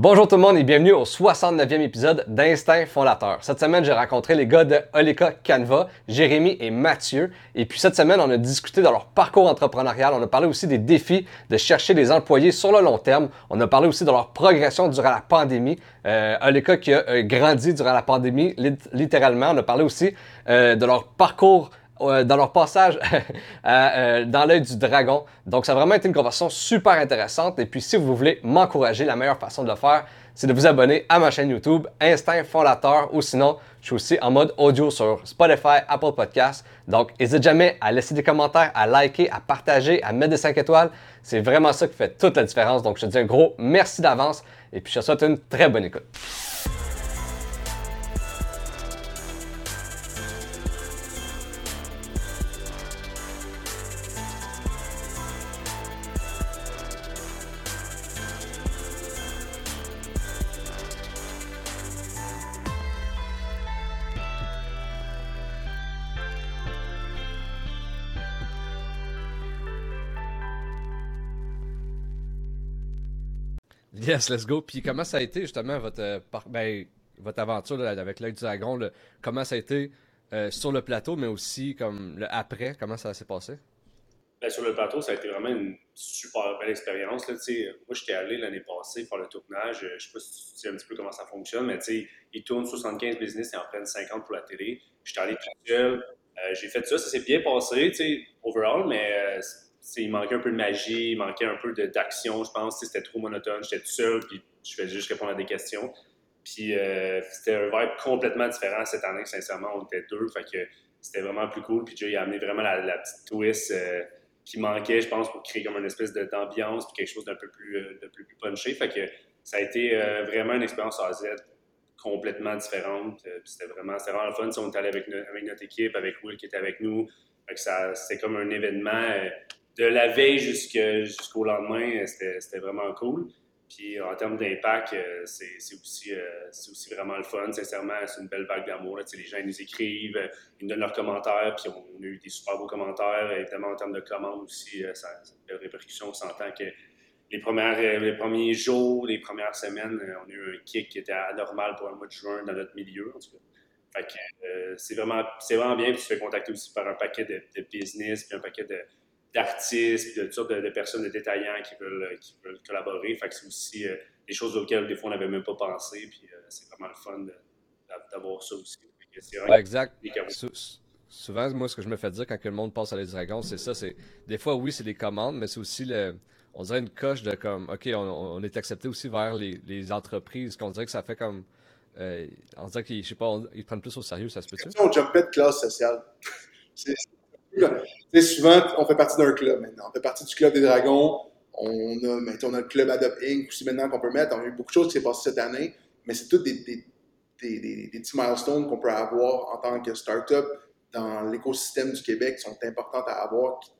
Bonjour tout le monde et bienvenue au 69e épisode d'Instinct Fondateur. Cette semaine, j'ai rencontré les gars de Oleka Canva, Jérémy et Mathieu. Et puis cette semaine, on a discuté de leur parcours entrepreneurial. On a parlé aussi des défis de chercher des employés sur le long terme. On a parlé aussi de leur progression durant la pandémie. Euh, Oleka qui a euh, grandi durant la pandémie, littéralement. On a parlé aussi euh, de leur parcours dans leur passage euh, dans l'œil du dragon. Donc, ça a vraiment été une conversation super intéressante. Et puis, si vous voulez m'encourager, la meilleure façon de le faire, c'est de vous abonner à ma chaîne YouTube, Instinct Fondateur, ou sinon, je suis aussi en mode audio sur Spotify, Apple Podcasts. Donc, n'hésitez jamais à laisser des commentaires, à liker, à partager, à mettre des 5 étoiles. C'est vraiment ça qui fait toute la différence. Donc, je te dis un gros merci d'avance et puis je te souhaite une très bonne écoute. Yes, let's go. Puis comment ça a été justement votre, euh, ben, votre aventure avec l'œil du dragon? comment ça a été euh, sur le plateau, mais aussi comme le après? Comment ça s'est passé? Ben, sur le plateau, ça a été vraiment une super belle expérience. Moi, j'étais allé l'année passée faire le tournage. Je sais pas si tu sais un petit peu comment ça fonctionne, mais ils tournent 75 business et en prennent 50 pour la télé. J'étais allé tout seul. Euh, j'ai fait ça, ça s'est bien passé, overall, mais il manquait un peu de magie, il manquait un peu d'action, je pense. C'était trop monotone. J'étais tout seul, puis je faisais juste répondre à des questions. Puis euh, c'était un vibe complètement différent cette année, sincèrement. On était deux, fait que c'était vraiment plus cool. Puis Jay a amené vraiment la, petite twist euh, qui manquait, je pense, pour créer comme une espèce d'ambiance, puis quelque chose d'un peu plus, euh, punché. Fait que ça a été vraiment une expérience à Z complètement différente. c'était vraiment, vraiment fun. on était allé avec, notre équipe, avec Will qui était avec nous. Fait que c'était comme un événement de la veille jusqu'au lendemain, c'était vraiment cool. Puis en termes d'impact, euh, c'est aussi, euh, vraiment le fun. Sincèrement, c'est une belle vague d'amour. Les gens nous écrivent, euh, ils nous donnent leurs commentaires, puis on a eu des super beaux commentaires. Évidemment, en termes de commandes aussi, ça, a une belle répercussion. On s'entend que les, premiers jours, les premières semaines, on a eu un kick qui était anormal pour un mois de juin dans notre milieu, en tout cas. Fait que c'est vraiment, bien. Puis tu fais contacter aussi par un paquet de business, puis un paquet de d'artistes, de toutes sortes de, personnes, de détaillants qui veulent, qui veulent collaborer. Fait que c'est aussi euh, des choses auxquelles des fois on n'avait même pas pensé. Puis euh, c'est vraiment le fun d'avoir ça aussi. exact. souvent, moi, ce que je me fais dire quand le monde passe à les dragons, c'est ça. C'est des fois, oui, c'est des commandes, mais c'est aussi le, on dirait une coche de comme, ok, on, est accepté aussi vers les, les entreprises. Qu'on dirait que ça fait comme, euh, on dirait qu'ils, je sais pas, ils prennent plus au sérieux, ça se peut-tu? On jumpait de classe sociale. C'est souvent, on fait partie d'un club maintenant. On fait partie du club des dragons. On a, a le club Adopt Inc. aussi maintenant qu'on peut mettre. On a eu beaucoup de choses qui s'est passées cette année, mais c'est toutes des, petits milestones qu'on peut avoir en tant que start-up dans l'écosystème du Québec qui sont importantes à avoir, qui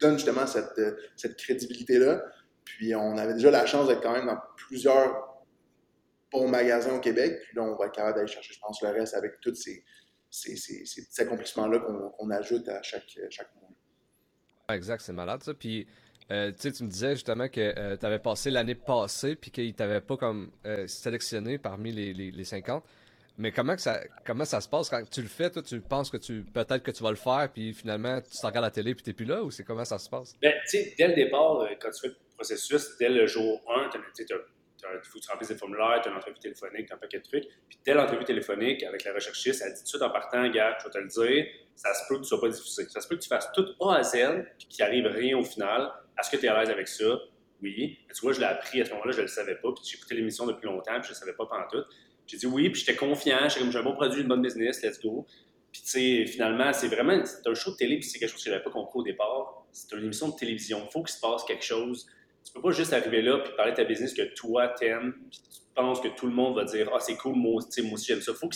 donnent justement cette, cette crédibilité-là. Puis on avait déjà la chance d'être quand même dans plusieurs bons magasins au Québec. Puis là, on va être capable d'aller chercher, je pense, le reste avec toutes ces, ces, ces, petits accomplissements-là qu'on ajoute à chaque, chaque mois. Exact, c'est malade ça. Puis, euh, tu me disais justement que euh, tu avais passé l'année passée puis qu'il t'avait pas comme euh, sélectionné parmi les, les, les, 50. Mais comment, que ça, comment ça se passe? Quand tu le fais? Toi, tu penses que tu peut-être que tu vas le faire puis finalement tu regardes la télé puis tu n'es plus là ou c'est comment ça se passe? Ben, tu sais, dès le départ, quand tu fais le processus, dès le jour 1, tu as faut que tu remplisses des formulaires, tu as une entrevue téléphonique, tu as un paquet de trucs. Puis dès l'entrevue téléphonique avec la recherchiste, elle dit tout de suite en partant, gars, je vais te le dire, ça se peut que tu sois pas diffusé. Ça se peut que tu fasses tout A à Z, puis qu'il arrive rien au final. Est-ce que tu es à l'aise avec ça? Oui. Tu vois, je l'ai appris à ce moment-là, je ne le savais pas. Puis j'ai écouté l'émission depuis longtemps, puis je ne savais pas pendant tout. J'ai dit oui, puis j'étais confiant, j'ai comme j'ai un bon produit, une bonne business, let's go. Puis tu sais, finalement, c'est vraiment un show de télé, puis c'est quelque chose que je n'avais pas compris au départ. C'est une émission de télévision. Il faut qu'il se passe quelque chose tu peux pas juste arriver là puis parler de ta business que toi t'aimes, puis tu penses que tout le monde va dire ah c'est cool moi, aussi j'aime ça. Faut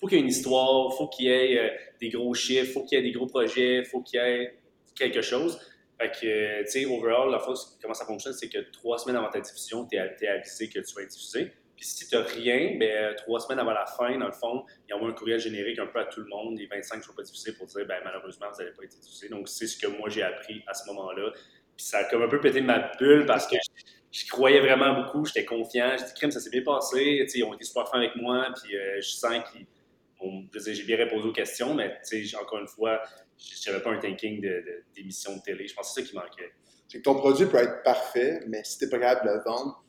faut qu'il y ait une histoire, faut qu'il y ait euh, des gros chiffres, faut qu'il y ait des gros projets, faut qu'il y ait quelque chose. Fait que, tu sais, overall, la fois, comment ça fonctionne, c'est que trois semaines avant ta diffusion, tu es, avisé que tu vas être diffusé. Puis si tu n'as rien, ben, trois semaines avant la fin, dans le fond, il a un courriel générique un peu à tout le monde, les 25 ne sont pas diffusés pour dire, ben, malheureusement, vous n'allez pas être diffusé. Donc, c'est ce que moi j'ai appris à ce moment-là ça a comme un peu pété ma bulle parce que je croyais vraiment beaucoup, j'étais confiant. J'ai dit, crème, ça s'est bien passé. ils ont été super fins avec moi. Puis je sens qu'ils. j'ai bien répondu aux questions, mais encore une fois, je n'avais pas un thinking d'émission de, de, télé. Je pense que c'est ça qui manquait. C'est que ton produit peut être parfait, mais si tu n'es pas capable de le vendre,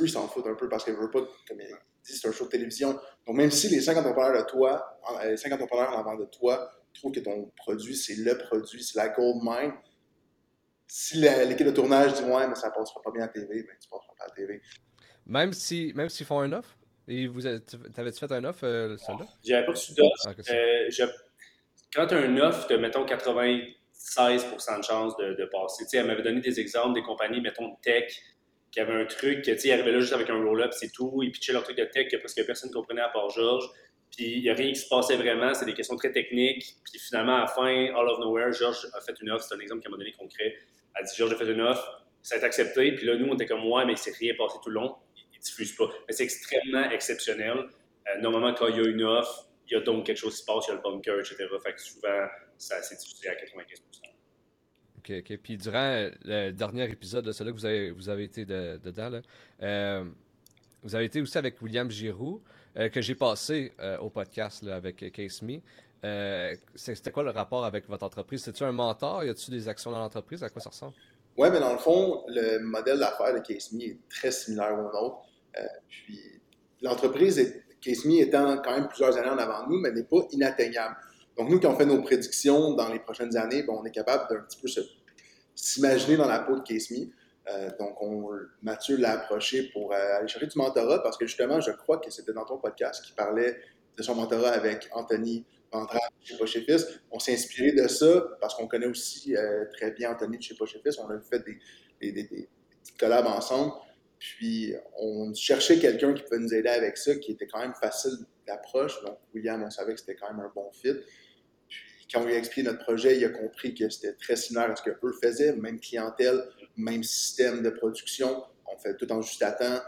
eux, ils s'en foutent un peu parce qu'ils ne veulent pas, comme ils disent, c'est un show de télévision. Donc, même si les 50 entrepreneurs de toi, les 50 entrepreneurs en avant de toi, trouvent que ton produit, c'est le produit, c'est la gold mine, si l'équipe de tournage dit ouais, mais ça passera pas bien à la TV, ben tu passeras pas à la TV. Même si même s'ils font un offre? Et vous t'avais-tu fait un offre, euh, celle-là? J'avais pas reçu d'offre. Ah, euh, quand tu as un offre, tu as, mettons, 96% de chance de, de passer. Tu sais, elle m'avait donné des exemples des compagnies, mettons, tech, qui avaient un truc, tu sais, ils arrivaient là juste avec un roll-up, c'est tout. Ils pitchaient leur truc de tech que presque personne ne comprenait à part Georges. Puis il n'y a rien qui se passait vraiment, c'est des questions très techniques. Puis finalement, à la fin, all of nowhere, Georges a fait une offre, c'est un exemple qu'elle m'a donné concret. Elle dit Georges a fait une offre, ça a été accepté. Puis là, nous, on était comme ouais, mais il s'est rien passé tout le long, il ne diffuse pas. Mais c'est extrêmement exceptionnel. Euh, normalement, quand il y a une offre, il y a donc quelque chose qui se passe, il y a le bunker, etc. Fait que souvent, ça s'est diffusé à 95 OK, OK. Puis durant le dernier épisode de celui que vous avez, été dedans, là, euh, vous avez été aussi avec William Giroux. Euh, que j'ai passé euh, au podcast avec Case Me. Euh, c'était quoi le rapport avec votre entreprise? C'est-tu un mentor? Y a-tu des actions dans l'entreprise? À quoi ça ressemble? Oui, mais dans le fond, le modèle d'affaires de Case Me est très similaire au nôtre. puis l'entreprise, Case Me étant quand même plusieurs années en avant de nous, mais n'est pas inatteignable. Donc, nous, quand on fait nos prédictions dans les prochaines années, on est capable d'un petit peu s'imaginer dans la peau de Case Me. Euh, donc, on, Mathieu l'a approché pour euh, aller chercher du mentorat parce que justement, je crois que c'était dans ton podcast qui parlait de son mentorat avec Anthony Ventrade chez Poche Fils. On s'est inspiré de ça parce qu'on connaît aussi euh, très bien Anthony de chez Poche Fils. On a fait des, des, des, petites collabs ensemble. Puis, on cherchait quelqu'un qui pouvait nous aider avec ça, qui était quand même facile d'approche. Donc, William, on savait que c'était quand même un bon fit. Puis, quand on lui a expliqué notre projet, il a compris que c'était très similaire à ce qu'eux faisaient, même clientèle, même système de production. On fait tout en juste à temps.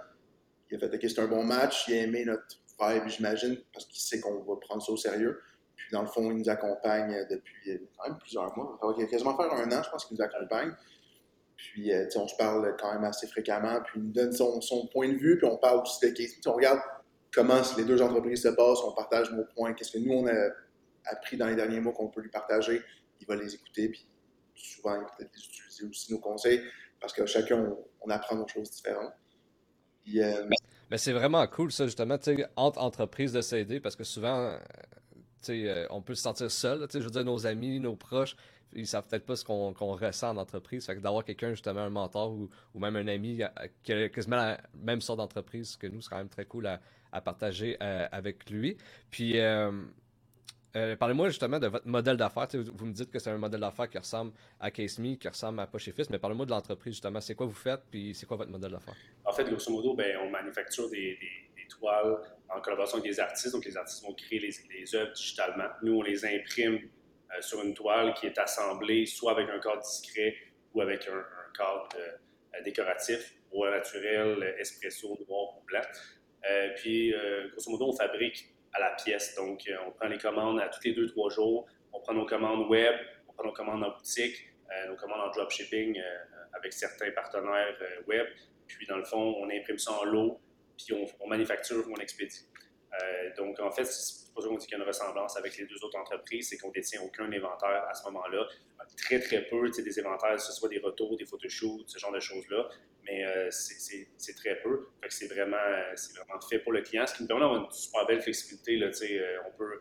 Il a fait OK, c'est un bon match. Il a aimé notre vibe, j'imagine, parce qu'il sait qu'on va prendre ça au sérieux. Puis dans le fond, il nous accompagne depuis quand même plusieurs mois. Ça va quasiment faire un an, je pense qu'il nous accompagne. Puis euh, on se parle quand même assez fréquemment. Puis il nous donne son, point de vue. Puis on parle aussi de case. On regarde comment les deux entreprises se passent. On partage nos points. Qu'est-ce que nous, on a appris dans les derniers mois qu'on peut lui partager. Il va les écouter. Puis souvent, peut-être les utiliser aussi, nos conseils parce que chacun, on, apprend des choses différentes. Euh, mais c'est vraiment cool, ça, justement, entre entreprises de s'aider, parce que souvent, euh, euh, on peut se sentir seul. Je veux dire, nos amis, nos proches, ils savent peut-être pas ce qu'on ressent en entreprise. Fait que d'avoir quelqu'un, justement, un mentor ou, même un ami qui a quasiment la même sorte d'entreprise que nous, c'est quand même très cool à, partager avec lui. Puis, euh, parlez-moi justement de votre modèle d'affaires. Vous me dites que c'est un modèle d'affaires qui ressemble à CaseMe, qui ressemble à Poche mais parlez-moi de l'entreprise justement. C'est quoi vous faites, puis c'est quoi votre modèle d'affaires? En fait, grosso modo, ben, on manufacture des, toiles en collaboration avec des artistes. Donc, les artistes vont créer les, œuvres digitalement. Nous, on les imprime euh, sur une toile qui est assemblée soit avec un cadre discret ou avec un, cadre euh, décoratif, bois naturel, espresso, noir ou blanc. puis, grosso modo, on fabrique à la pièce. Donc, euh, on prend les commandes à tous les deux, trois jours. On prend nos commandes web, on prend nos commandes en boutique, euh, nos commandes en dropshipping euh, avec certains partenaires web. Puis, dans le fond, on imprime ça en lot, puis on, manufacture ou on expédie. donc, en fait, c'est pour ça qu'on dit qu'il y a une ressemblance avec les deux autres entreprises, c'est qu'on détient aucun inventaire à ce moment-là. Très, très peu, des inventaires, que ce soit des retours, des photoshoots, ce genre de choses-là mais euh, c'est très peu. c'est vraiment, vraiment fait pour le client, ce qui nous permet d'avoir une super belle flexibilité. Là, euh, on peut,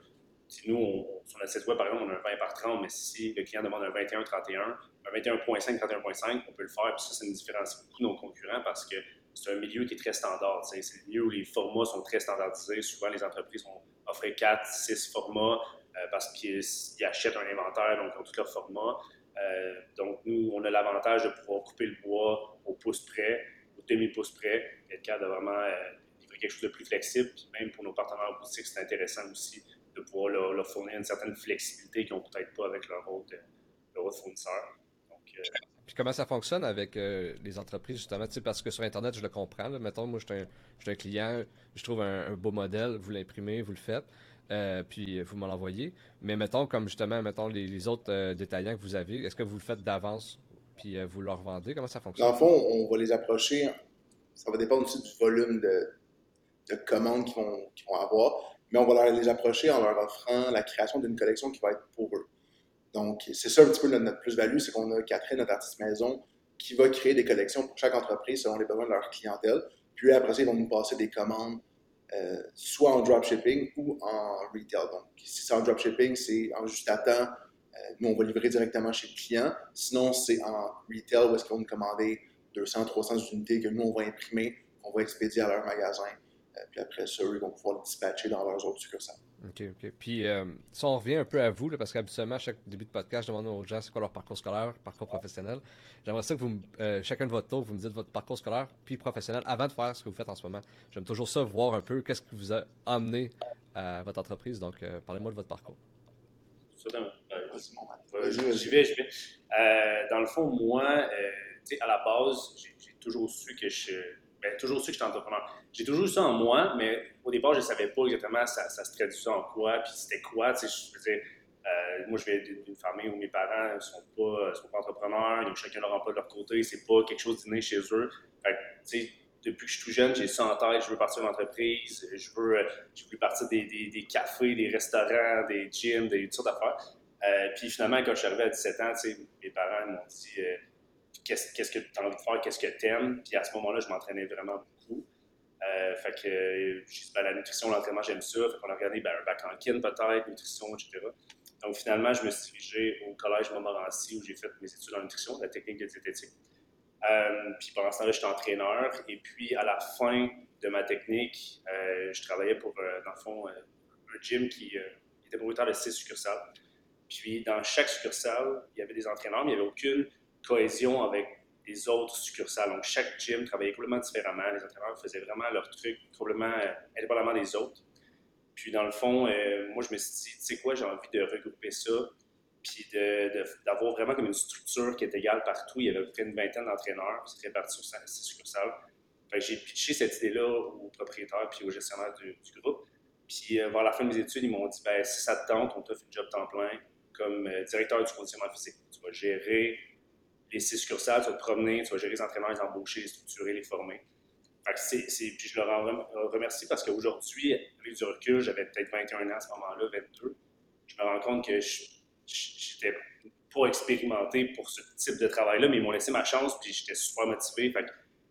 nous, on, sur notre site web, par exemple, on a un 20 par 30, mais si le client demande un 21-31, un 21.5, 31.5, on peut le faire. Puis ça, ça nous différencie beaucoup de nos concurrents parce que c'est un milieu qui est très standard. C'est un milieu où les formats sont très standardisés. Souvent, les entreprises vont offrir 4, 6 formats euh, parce qu'ils achètent un inventaire, donc ils ont tous leurs formats. Euh, donc, nous, on a l'avantage de pouvoir couper le bois au pouce près, au demi-pouce près, être capable de vraiment euh, livrer quelque chose de plus flexible. Puis même pour nos partenaires boutiques, c'est intéressant aussi de pouvoir leur, fournir une certaine flexibilité qu'ils n'ont peut-être pas avec leur autre, leur fournisseur. Euh, puis comment ça fonctionne avec les entreprises, justement? Parce que sur Internet, je le comprends. Mettons, moi, je suis un, client, je trouve un beau modèle, vous l'imprimez, vous le faites. Euh, puis vous m'en l'envoyez. Mais mettons, comme justement, mettons les, autres euh, détaillants que vous avez, est-ce que vous le faites d'avance? puis euh, vous leur vendez? Comment ça fonctionne? Dans le fond, on va les approcher. Ça va dépendre aussi du volume de, de commandes qu'ils vont, vont avoir, mais on va leur, les approcher en leur offrant la création d'une collection qui va être pour eux. Donc, c'est ça un petit peu notre, plus-value, c'est qu'on a Catherine, notre artiste maison, qui va créer des collections pour chaque entreprise selon les besoins de leur clientèle. Puis après ça, ils vont nous passer des commandes euh, soit en dropshipping ou en retail. Donc, si c'est en dropshipping, c'est en juste à temps. Euh, nous, on va livrer directement chez le client. Sinon, c'est en retail où est-ce qu'ils vont nous commander 200, 300 unités que nous, on va imprimer, on va expédier à leur magasin. Euh, puis après ça, eux, ils vont pouvoir le dispatcher dans leurs autres succursales. OK, OK. Puis, euh, si on revient un peu à vous, là, parce qu'habituellement, à chaque début de podcast, je demande aux gens c'est quoi leur parcours scolaire, parcours professionnel. J'aimerais ça que vous, euh, chacun de votre tour, vous me dites votre parcours scolaire puis professionnel avant de faire ce que vous faites en ce moment. J'aime toujours ça, voir un peu qu'est-ce qui vous a amené à votre entreprise. Donc, euh, parlez-moi de votre parcours. J'y vais, j'y vais. Euh, dans le fond, moi, euh, à la base, j'ai j'ai toujours su que je. Ben, toujours su que j'étais entrepreneur. J'ai toujours ça en moi, mais au départ, je ne savais pas exactement ça, ça se traduisait en quoi, puis c'était quoi. Tu sais, je faisais. euh, moi, je viens d'une famille où mes parents ne sont pas, sont pas entrepreneurs, ils chacun leur emploi de leur côté, c'est pas quelque chose d'inné chez eux. Fait depuis que je suis tout jeune, j'ai ça en tête, je veux partir d'une entreprise, je veux, euh, je veux partir des, cafés, des restaurants, des gyms, des toutes sortes d'affaires. Euh, puis finalement, quand je suis arrivé à 17 ans, mes parents m'ont dit euh, qu'est-ce que tu as envie de faire, qu'est-ce que tu aimes. Puis à ce moment-là, je m'entraînais vraiment. Euh, fait que euh, ben, la nutrition, l'entraînement, j'aime ça. Fait qu'on a regardé ben, un bac en kin peut-être, nutrition, etc. Donc finalement, je me suis dirigé au collège Montmorency où j'ai fait mes études en nutrition, la technique de diététique. Euh, puis pendant ce temps-là, j'étais entraîneur. Et puis à la fin de ma technique, je travaillais pour, dans le fond, un gym qui, était propriétaire de six succursales. Puis dans chaque succursale, il y avait des entraîneurs, mais il n'y avait aucune cohésion avec les autres succursales. Donc chaque gym travaillait complètement différemment. Les entraîneurs faisaient vraiment leur truc complètement euh, indépendamment des autres. Puis dans le fond, euh, moi je me suis dit, tu sais quoi, j'ai envie de regrouper ça, puis d'avoir vraiment comme une structure qui est égale partout. Il y avait à peu près une vingtaine d'entraîneurs, c'était réparti sur six succursales. J'ai pitché cette idée-là au propriétaire puis au gestionnaire du, du groupe. Puis euh, vers la fin de mes études, ils m'ont dit ben, si ça te tente, on t'offre une job temps plein comme euh, directeur du conditionnement physique. Tu vas gérer les six succursales, tu vas te promener, tu vas gérer les entraîneurs, les embaucher, les structurer, les former. Fait que puis je leur en rem- remercie parce qu'aujourd'hui, avec du recul, j'avais peut-être 21 ans à ce moment-là, 22. Je me rends compte que j'étais pas expérimenté pour ce type de travail-là, mais ils m'ont laissé ma chance, puis j'étais super motivé. Fait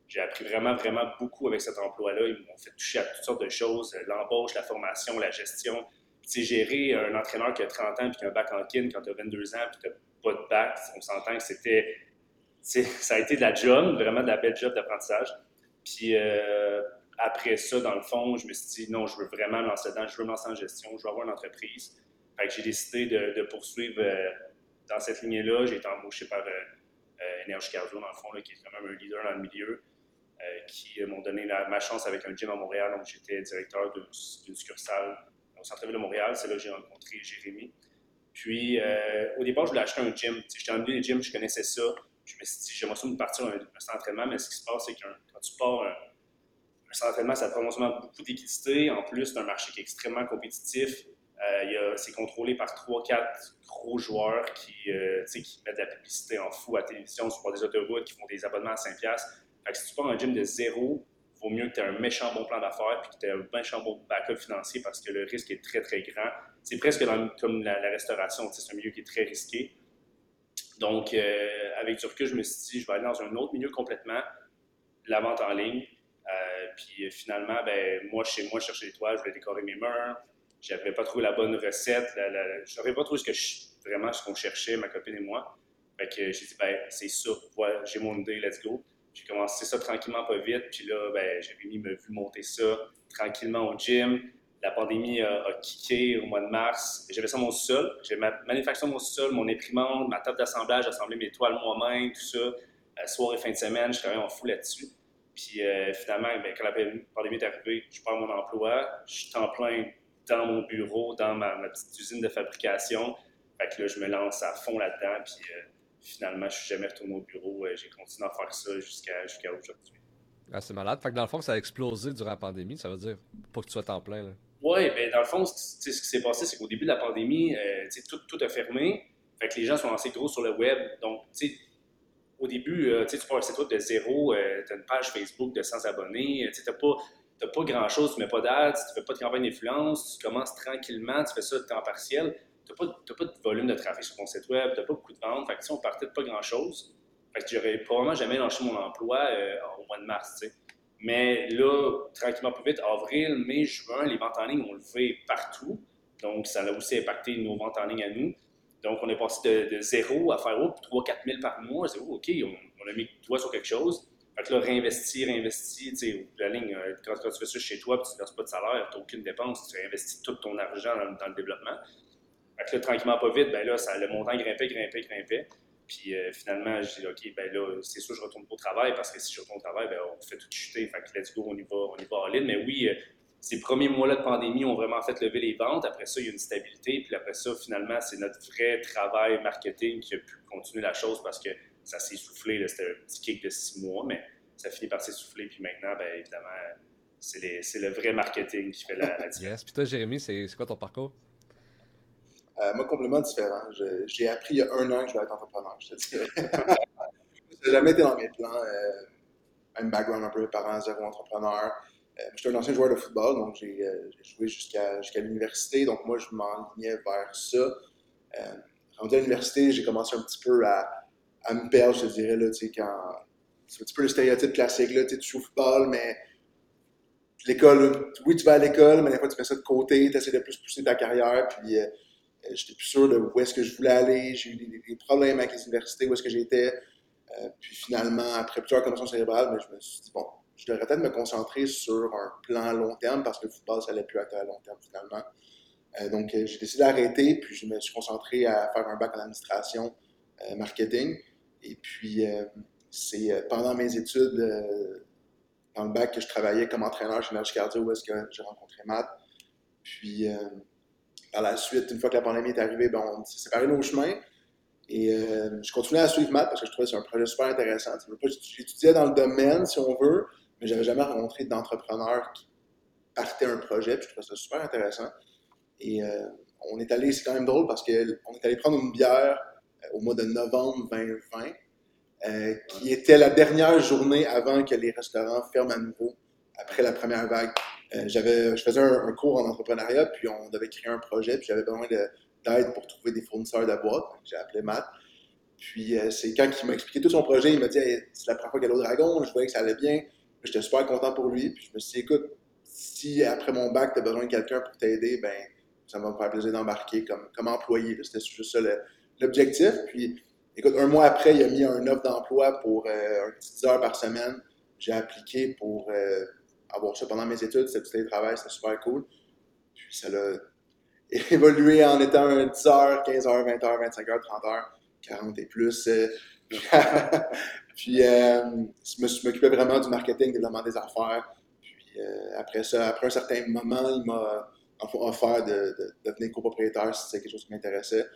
j'ai appris vraiment, vraiment beaucoup avec cet emploi-là. Ils m'ont fait toucher à toutes sortes de choses, euh, l'embauche, la formation, la gestion. Puis, gérer un entraîneur qui a 30 ans puis qui a un bac en kin quand tu as 22 ans puis tu pas de bac, on s'entend que c'était... Ça a été de la job, vraiment de la belle job d'apprentissage. Puis euh, après ça, dans le fond, je me suis dit, non, je veux vraiment me lancer dedans, je veux lancer en gestion, je veux avoir une entreprise. Fait que j'ai décidé de, poursuivre euh, dans cette lignée-là. J'ai été embauché par euh, euh, Énergie Cardio, dans le fond, qui est quand même un leader dans le milieu, qui m'ont donné ma chance avec un gym à Montréal. Donc, j'étais directeur d'une succursale au centre-ville de Montréal. C'est là que j'ai rencontré Jérémy. Puis, au départ, je voulais acheter un gym. J'étais en milieu des gyms, je connaissais ça. Je me suis dit, j'aimerais ça me partir un, un centre d'entraînement, mais ce qui se passe, c'est que quand tu pars un, un centre d'entraînement, ça prend non seulement beaucoup d'équité, en plus, c'est un marché qui est extrêmement compétitif. Euh, c'est contrôlé par 3-4 gros joueurs qui, euh, qui mettent de la publicité en fou à la télévision sur des autoroutes, qui font des abonnements à 5$. Fait que si tu pars un gym de zéro, vaut mieux que tu aies un méchant bon plan d'affaires puis que tu aies un méchant bon backup financier parce que le risque est très, très grand. C'est presque comme la, restauration, c'est un milieu qui est très risqué. Donc, euh, avec du je me suis dit, je vais aller dans un autre milieu complètement, la vente en ligne. Euh, puis euh, finalement, ben, moi, chez moi, je cherchais des toiles, je voulais décorer mes murs. J'avais pas trouvé la bonne recette. Je n'avais pas trouvé ce que vraiment ce qu'on cherchait, ma copine et moi. Fait que j'ai dit, ben, c'est ça, voilà, j'ai mon idée, let's go. J'ai commencé ça tranquillement, pas vite. Puis là, ben, Jérémy m'a vu monter ça tranquillement au gym. La pandémie a, a kické au mois de mars. J'avais ça mon sol. J'avais ma manufacture mon sol, mon imprimante, ma table d'assemblage, assembler mes toiles moi-même, tout ça. Euh, soir et fin de semaine, je travaillais en fou là-dessus. Puis euh, finalement, ben, quand la pandémie est arrivée, je perds mon emploi. Je suis en plein dans mon bureau, dans ma, petite usine de fabrication. Fait que là, je me lance à fond là-dedans. Puis euh, finalement, je suis jamais retourné au bureau. Euh, J'ai continué à faire ça jusqu'à aujourd'hui. Ah, c'est malade. Fait que dans le fond, ça a explosé durant la pandémie. Ça veut dire pas que tu sois temps plein. Là. Oui, ben dans le fond, ce qui s'est passé, c'est qu'au début de la pandémie, euh, tout, tout a fermé. Fait que les gens sont lancés gros sur le web. Donc, au début, euh, tu pars un site web de zéro, euh, tu as une page Facebook de 100 abonnés, tu n'as pas, pas grand-chose, tu ne mets pas d'ads, tu ne fais pas de campagne d'influence, tu commences tranquillement, tu fais ça de temps partiel. Tu n'as pas, pas, de volume de trafic sur ton site web, tu n'as pas beaucoup de ventes. Fait que, on partait de pas grand-chose. Fait que j'aurais probablement jamais lancé mon emploi euh, au mois de mars. Mais là, tranquillement plus vite, avril, mai, juin, les ventes en ligne ont levé partout. Donc, ça a aussi impacté nos ventes en ligne à nous. Donc, on est passé de, zéro à faire 3-4 000 par mois. C'est OK, on, a mis toi sur quelque chose. Fait que là, réinvestir, réinvestir, tu sais, la ligne, euh, quand, tu fais ça chez toi, tu ne verses pas de salaire, tu n'as aucune dépense, tu investis tout ton argent dans, le développement. Fait que là, tranquillement, pas vite, ben là, ça, le montant grimpait, grimpait, grimpait. Puis euh, finalement, je dis, OK, ben là, c'est sûr, je retourne pas au travail parce que si je retourne au travail, ben, on fait tout chuter. Fait que let's go, on y va, on y va en ligne. Mais oui, euh, ces premiers mois-là de pandémie ont vraiment fait lever les ventes. Après ça, il y a une stabilité. Puis après ça, finalement, c'est notre vrai travail marketing qui a pu continuer la chose parce que ça s'est soufflé. C'était un petit kick de six mois, mais ça finit par s'essouffler. Puis maintenant, bien évidemment, c'est le vrai marketing qui fait la, différence. Yes. Puis toi, Jérémy, c'est quoi ton parcours? Euh, moi, complètement différent. J'ai appris il y a un an que je vais être entrepreneur, je te dirais. ça n'a jamais été dans mes plans. Euh, même background un peu, parents zéro entrepreneur. Euh, j'étais un ancien joueur de football, donc j'ai euh, joué jusqu'à l'université. Donc moi, je m'enlignais vers ça. Euh, rendu à l'université, j'ai commencé un petit peu à, à, me perdre, je te dirais, là, quand... C'est un petit peu le stéréotype classique, là, tu joues au football, mais l'école, oui, tu vas à l'école, mais des fois, tu mets ça de côté, tu essaies de plus pousser ta carrière, puis j'étais plus sûr de où est-ce que je voulais aller. J'ai eu des, problèmes avec les universités, où est-ce que j'étais. puis finalement, après plusieurs commotions cérébrales, mais ben, je me suis dit, bon, je devrais peut-être me concentrer sur un plan long terme parce que le football, ça n'allait plus être à long terme finalement. Euh, donc, euh, j'ai décidé d'arrêter, puis je me suis concentré à faire un bac en administration euh, marketing. Et puis, c'est pendant mes études dans le bac que je travaillais comme entraîneur chez Merge Cardio où est-ce que j'ai rencontré Matt. Puis, par la suite, une fois que la pandémie est arrivée, ben, on s'est séparés nos chemins. Et je continuais à suivre Matt parce que je trouvais que c'est un projet super intéressant. J'étudiais dans le domaine, si on veut, mais j'avais jamais rencontré d'entrepreneur qui partait un projet, puis je trouvais ça super intéressant. Et euh, on est allé, c'est quand même drôle parce qu'on est allé prendre une bière euh, au mois de novembre 2020, euh, qui était la dernière journée avant que les restaurants ferment à nouveau, après la première vague. J'avais, je faisais un, cours en entrepreneuriat, puis on devait créer un projet, puis j'avais besoin d'aide pour trouver des fournisseurs de. J'ai appelé Matt. Puis c'est quand il m'a expliqué tout son projet, il m'a dit c'est la première fois y a Dragon, je voyais que ça allait bien. J'étais super content pour lui. Puis je me suis dit, écoute, si après mon bac, tu as besoin de quelqu'un pour t'aider, ben ça va me faire plaisir d'embarquer comme, comme employé. C'était juste ça l'objectif. Puis, écoute, un mois après, il a mis un offre d'emploi pour euh, un petit 10 heures par semaine. J'ai appliqué pour euh, avoir ça pendant mes études. C'était du télétravail, c'était super cool. Puis ça l'a évolué en étant un 10 heures, 15 heures, 20 heures, 25 heures, 30 heures, 40 et plus. Euh, puis, euh, je m'occupais vraiment du marketing, développement des affaires. Puis, euh, après ça, après un certain moment, il m'a offert de, de, devenir copropriétaire si c'était quelque chose qui m'intéressait.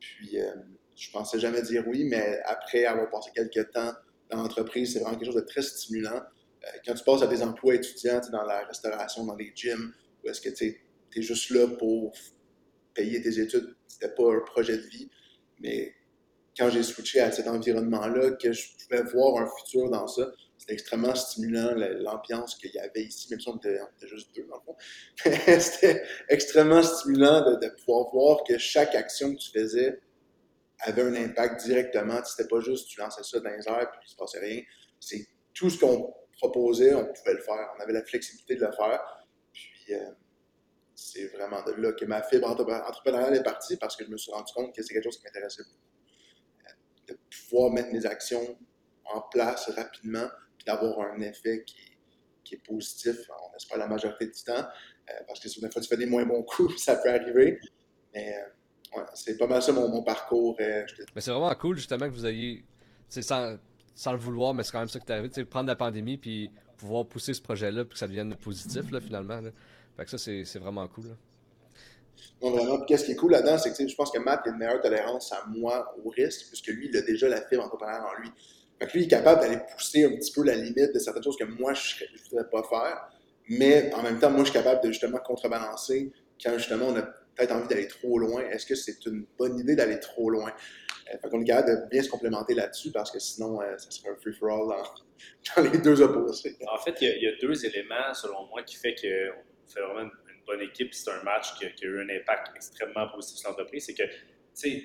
Puis, euh, je pensais jamais dire oui, mais après avoir passé quelques temps dans l'entreprise, c'est vraiment quelque chose de très stimulant. Euh, quand tu passes à des emplois étudiants dans la restauration, dans les gyms, où est-ce que tu es juste là pour payer tes études, c'était pas un projet de vie, mais quand j'ai switché à cet environnement-là, que je pouvais voir un futur dans ça, c'était extrêmement stimulant, l'ambiance qu'il y avait ici, même si on était, juste deux dans le fond. c'était extrêmement stimulant de, pouvoir voir que chaque action que tu faisais avait un impact directement. C'était pas juste tu lançais ça dans les airs puis il se passait rien. C'est tout ce qu'on proposait, on pouvait le faire. On avait la flexibilité de le faire. Puis euh, c'est vraiment de là que ma fibre entrepreneuriale est partie parce que je me suis rendu compte que c'est quelque chose qui m'intéressait beaucoup de pouvoir mettre mes actions en place rapidement, puis d'avoir un effet qui, est positif, on espère la majorité du temps, euh, parce que des fois tu fais des moins bons coups, ça peut arriver. Mais euh, c'est pas mal ça mon, parcours. Euh, mais c'est vraiment cool justement que vous ayez, sans, sans le vouloir, mais c'est quand même ça qui t'est arrivé, prendre la pandémie puis pouvoir pousser ce projet-là puis que ça devienne positif finalement. Fait que ça, c'est vraiment cool. Non, vraiment. qu'est-ce qui est cool là-dedans, c'est que je pense que Matt a une meilleure tolérance à moi au risque, puisque lui, il a déjà la fibre entrepreneuriale en lui. Fait que lui, il est capable d'aller pousser un petit peu la limite de certaines choses que moi, je ne voudrais pas faire. Mais en même temps, moi, je suis capable de justement contrebalancer quand justement on a peut-être envie d'aller trop loin. Est-ce que c'est une bonne idée d'aller trop loin? Fait qu'on est capable de bien se complémenter là-dessus parce que sinon, ça serait un free-for-all dans, les deux opposés. En fait, il y, a, deux éléments, selon moi, qui fait qu'on fait vraiment une, bonne équipe. C'est un match qui a, eu un impact extrêmement positif sur l'entreprise. C'est que, tu sais,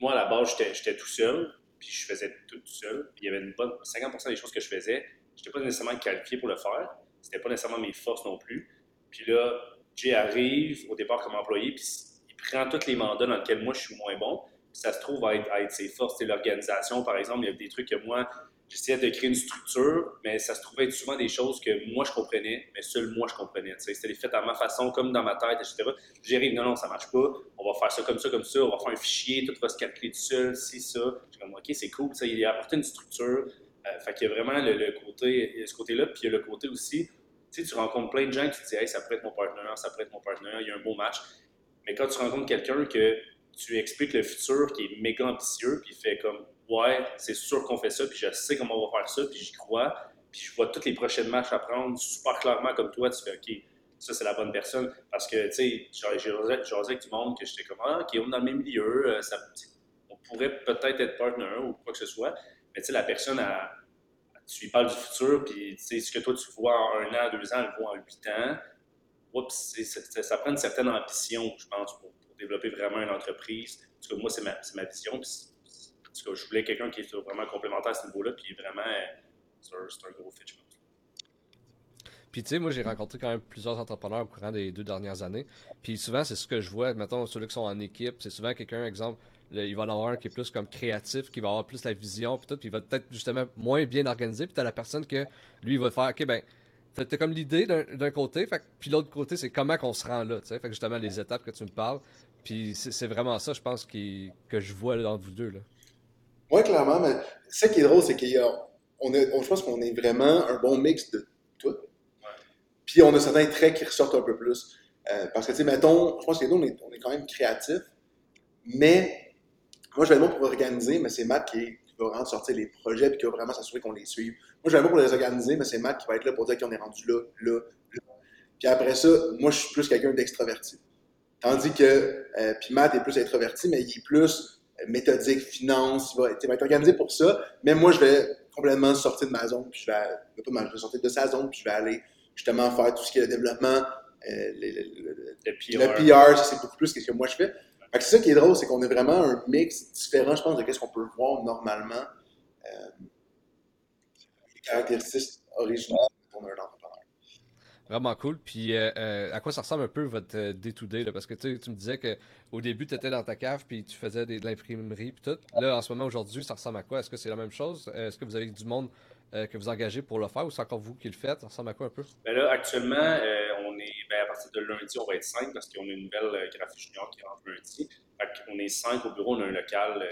moi, à la base, j'étais tout seul, puis je faisais tout, seul. il y avait une bonne 50 des choses que je faisais, je n'étais pas nécessairement qualifié pour le faire. C'était pas nécessairement mes forces non plus. Puis là, Jay arrive au départ comme employé, puis il prend tous les mandats dans lesquels moi je suis moins bon. Ça se trouve à être, ses forces. C'est l'organisation, par exemple, il y a des trucs que moi, j'essayais de créer une structure, mais ça se trouvait être souvent des choses que moi je comprenais, mais seul moi je comprenais. C'était les faits à ma façon, comme dans ma tête, etc. J'ai non, non, ça marche pas, on va faire ça comme ça, comme ça, on va faire un fichier, tout va se calculer tout seul, si, ça. Suis comme, OK, c'est cool, ça, il a apporté une structure. Euh, fait qu'il y a vraiment le, côté, ce côté-là, puis il y a le côté aussi, tu sais, tu rencontres plein de gens qui te disent, hey, ça pourrait être mon partenaire, ça pourrait être mon partenaire, il y a un beau match. Mais quand tu rencontres quelqu'un que tu expliques le futur qui est méga ambitieux, puis il fait comme, ouais, c'est sûr qu'on fait ça, puis je sais comment on va faire ça, puis j'y crois, puis je vois toutes les prochaines matchs à prendre super clairement comme toi, tu fais OK, ça c'est la bonne personne. Parce que, tu sais, j'ai avec du monde que j'étais comme, ah, OK, on est dans le même milieu, euh, ça, on pourrait peut-être être partner ou quoi que ce soit, mais tu sais, la personne, a, tu lui parles du futur, puis ce que toi tu vois en un an, deux ans, elle le voit en huit ans. Oups, ça, prend une certaine ambition, je pense, développer vraiment une entreprise. En tout moi, c'est ma, ma, vision. Puis je voulais quelqu'un qui est vraiment complémentaire à ce niveau-là, puis vraiment, euh, c'est un, gros fit. Puis tu sais, moi j'ai rencontré quand même plusieurs entrepreneurs au courant des deux dernières années. Puis souvent, c'est ce que je vois, mettons, ceux qui sont en équipe, c'est souvent quelqu'un, exemple, il va en avoir un qui est plus comme créatif, qui va avoir plus la vision, puis tout, puis il va peut-être justement moins bien organisé, puis t'as la personne que lui, il va faire, ok, ben, t'as comme l'idée d'un côté, fait, puis l'autre côté, c'est comment qu'on se rend là, tu sais, fait que justement les étapes que tu me parles, puis c'est vraiment ça, je pense, qui, que je vois là, entre vous deux, là. Oui, clairement, mais ce qui est drôle, c'est qu'on on je pense qu'on est vraiment un bon mix de tout. Puis on a certains traits qui ressortent un peu plus. Euh, parce que, tu sais, mettons, je pense que nous, on est, on est quand même créatifs, mais moi, je vais être bon pour organiser, mais c'est Matt qui, va vraiment sortir les projets et qui va vraiment s'assurer qu'on les suive. Moi, je vais être bon pour les organiser, mais c'est Matt qui va être là pour dire qu'on est rendu là, là, là. Puis après ça, moi, je suis plus quelqu'un d'extraverti. Tandis que, euh, puis Matt est plus introverti, mais il est plus méthodique, finance, il va, être organisé pour ça. Mais moi, je vais complètement sortir de ma zone, puis je vais, pas mal, je vais sortir de sa zone, puis je vais aller justement faire tout ce qui est le développement, euh, le, PR, c'est beaucoup plus que ce que moi je fais. C'est ça qui est drôle, c'est qu'on est vraiment un mix différent, je pense, de ce qu'on peut voir normalement. Euh, les caractéristiques originales qu'on a un Vraiment cool. Puis euh, euh, à quoi ça ressemble un peu votre euh, day-to-day? parce que tu me disais qu'au début, tu étais dans ta cave puis tu faisais de l'imprimerie puis tout. Là, en ce moment, aujourd'hui, ça ressemble à quoi? Est-ce que c'est la même chose? Est-ce que vous avez du monde que vous engagez pour le faire ou c'est encore vous qui le faites? Ça ressemble à quoi un peu? Ben là, actuellement, ben, à partir de lundi, on va être cinq parce qu'on a une nouvelle graphiste junior qui rentre lundi. on est cinq au bureau, on a un local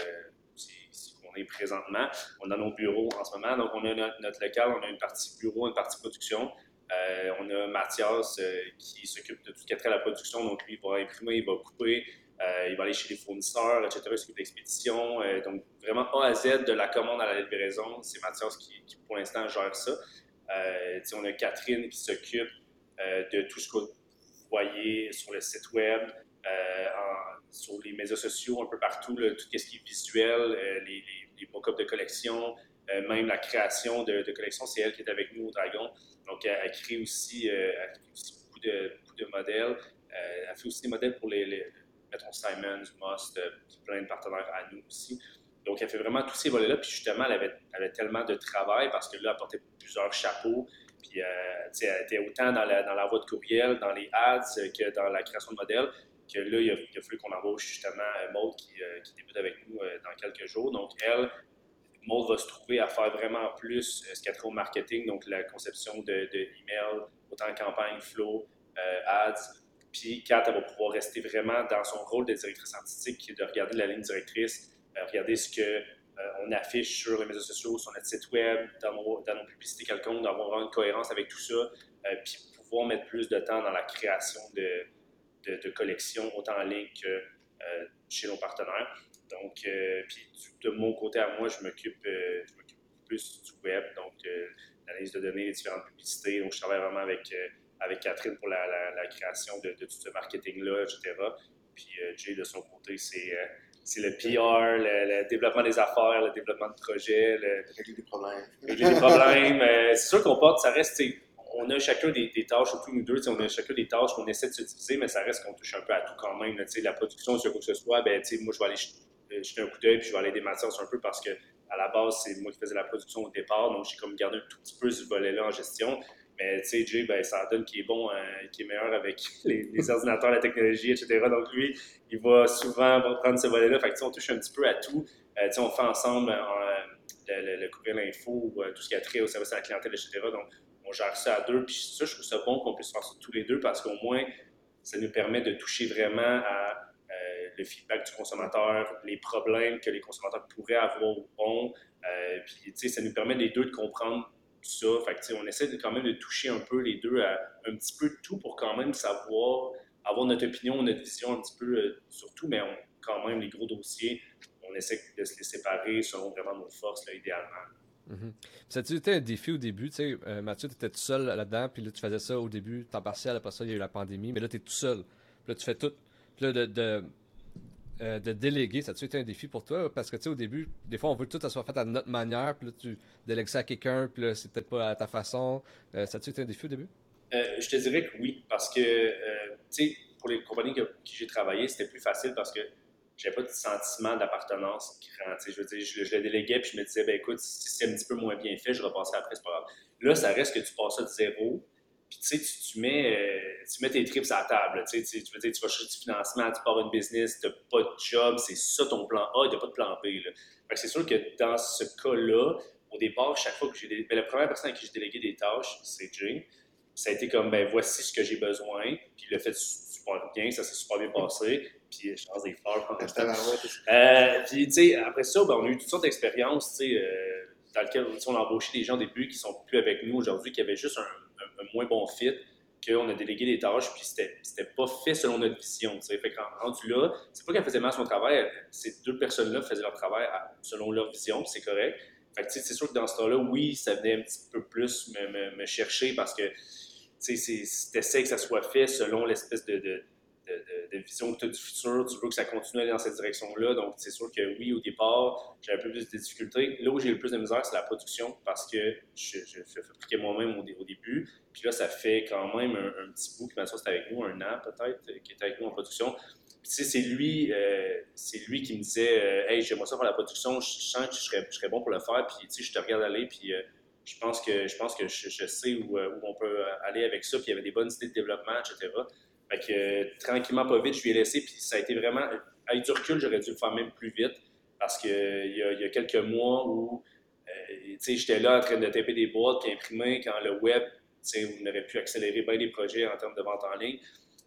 ici qu'on est présentement. On a nos bureaux en ce moment. Donc, on a notre, local, on a une partie bureau, une partie production. Euh, on a Mathias euh, qui s'occupe de tout ce qui est trait à la production. Donc, lui, il va imprimer, il va couper, euh, il va aller chez les fournisseurs, etc. Il s'occupe de l'expédition. donc, vraiment A à Z, de la commande à la livraison, c'est Mathias qui, pour l'instant, gère ça. on a Catherine qui s'occupe de tout ce que vous voyez sur le site web, sur les médias sociaux, un peu partout, tout ce qui est visuel, les, les, mock-ups de collection, même la création de, de collection, c'est elle qui est avec nous au Dragon. Donc, elle, crée aussi, euh, beaucoup, de, modèles. Euh, elle fait aussi des modèles pour les, les mettons, Simons, euh, plein de partenaires à nous aussi. Donc, elle fait vraiment tous ces volets-là. Puis justement, elle avait, avait, tellement de travail parce que là, elle portait plusieurs chapeaux. Puis, elle était autant dans la, voie de courriel, dans les ads, que dans la création de modèles, que là, il a, il a fallu qu'on embauche justement Maud qui, débute avec nous dans quelques jours. Donc, elle, Maud va se trouver à faire vraiment plus euh, ce qu'elle a au marketing, donc la conception de, de email, autant campagne, flow, euh, ads. Puis Kat, elle va pouvoir rester vraiment dans son rôle de directrice artistique, de regarder la ligne directrice, euh, regarder ce que on affiche sur les réseaux sociaux, sur notre site web, dans nos, dans nos publicités quelconques, d'avoir une cohérence avec tout ça, puis pouvoir mettre plus de temps dans la création de, collections, autant en ligne que chez nos partenaires. Donc, euh, puis de mon côté à moi, je m'occupe euh, plus du web, donc euh, l'analyse de données, les différentes publicités. Donc, je travaille vraiment avec, avec Catherine pour la, création de, tout ce marketing-là, etc. Puis Jay, de son côté, c'est c'est le PR, le, développement des affaires, le développement de projets, le, régler des problèmes. Régler des problèmes. Euh, c'est sûr qu'on porte, ça reste, on a chacun des, tâches, surtout nous deux, on a chacun des tâches qu'on essaie de se diviser, mais ça reste qu'on touche un peu à tout quand même. la production, si quoi que ce soit, ben, moi, je vais aller euh, jeter un coup d'œil puis je vais aller Mathias un peu parce que à la base, c'est moi qui faisais la production au départ, donc j'ai comme gardé un tout petit peu ce volet-là en gestion. Mais tu sais, Jay, ben, ça donne qu'il est bon, hein, qu'il est meilleur avec les, ordinateurs, la technologie, etc. Donc lui, il va souvent prendre ce volet-là. Fait que on touche un petit peu à tout. Euh, on fait ensemble euh, le, le, courrier l'info, tout ce qui a trait au service à la clientèle, etc. Donc on gère ça à deux. Puis ça, je trouve ça bon qu'on puisse faire ça tous les deux parce qu'au moins, ça nous permet de toucher vraiment à euh, le feedback du consommateur, les problèmes que les consommateurs pourraient avoir ou bon. Euh, puis, ça nous permet les deux de comprendre tout ça. Fait on essaie de, quand même de toucher un peu les deux à un petit peu de tout pour quand même savoir, avoir notre opinion, notre vision un petit peu euh, sur tout, mais quand même, les gros dossiers, on essaie de se les séparer selon vraiment nos forces, là, idéalement. Mhm. Ça a été un défi au début? Tu sais, euh, Mathieu, tu étais tout seul là-dedans, puis là, tu faisais ça au début, temps partiel, après ça, il y a eu la pandémie, mais là, tu es tout seul. Puis là, tu fais tout. Puis là, de, euh, de déléguer, ça a été un défi pour toi? Parce que, tu sais, au début, des fois, on veut que tout soit fait à notre manière, puis là, tu délègues ça à quelqu'un, puis là, c'est peut-être pas à ta façon. Euh, ça a été un défi au début? je te dirais que oui, parce que, tu sais, pour les compagnies avec qui j'ai travaillé, c'était plus facile parce que j'avais pas de sentiment d'appartenance grand. Je veux dire, je, le déléguais puis je me disais, ben écoute, si c'est un petit peu moins bien fait, je repassais après, c'est pas grave. Là, ça reste que tu passes ça de zéro, puis tu sais, tu, mets, euh, tu mets tes trips à la table. Tu, sais, tu, veux dire, tu vas chercher du financement, tu pars une business, tu n'as pas de job, c'est ça ton plan A, tu n'as pas de plan B. Là. c'est sûr que dans ce cas-là, au départ, chaque fois que j'ai délégué, ben, la première personne à qui j'ai délégué des tâches, c'est Jay. Ça a été comme, ben voici ce que j'ai besoin, puis il l'a fait super bien, ça s'est super bien passé puis je pense des fleurs. euh, puis, tu sais, après ça, ben, on a eu toutes sortes d'expériences, tu sais, euh, dans lesquelles on a embauché des gens au début qui sont plus avec nous aujourd'hui, qui avaient juste un, moins bon fit, qu'on a délégué des tâches, puis c'était pas fait selon notre vision, tu sais. Fait qu'en rendu là, c'est pas qu'elle faisait mal son travail, ces deux personnes-là faisaient leur travail selon leur vision, c'est correct. Fait que, c'est sûr que dans ce temps-là, oui, ça venait un petit peu plus me, chercher parce que, sais, t'essaies que ça soit fait selon l'espèce de, vision que tu as du futur, tu veux que ça continue à aller dans cette direction-là. Donc, c'est sûr que oui, au départ, j'ai un peu plus de difficultés. Là où j'ai le plus de misère, c'est la production parce que je, fabriquais moi-même au, début. Puis là, ça fait quand même un, petit bout que Mathieu c'était avec nous, un an peut-être, qui était avec nous en production. Puis, tu sais, c'est lui, euh, lui qui me disait euh, Hey, j'aimerais ça faire la production, je sens que je serais, je serais bon pour le faire. Puis, tu sais, je te regarde aller, puis. Euh, je pense que je pense que je, sais où, on peut aller avec ça. Puis il y avait des bonnes idées de développement, etc. Fait que tranquillement, pas vite, je lui ai laissé. Puis ça a été vraiment. Avec du recul, j'aurais dû le faire même plus vite. Parce qu'il y, a, y a quelques mois où euh, j'étais là en train de taper des boîtes puis imprimer quand le web, on aurait pu accélérer bien les projets en termes de vente en ligne.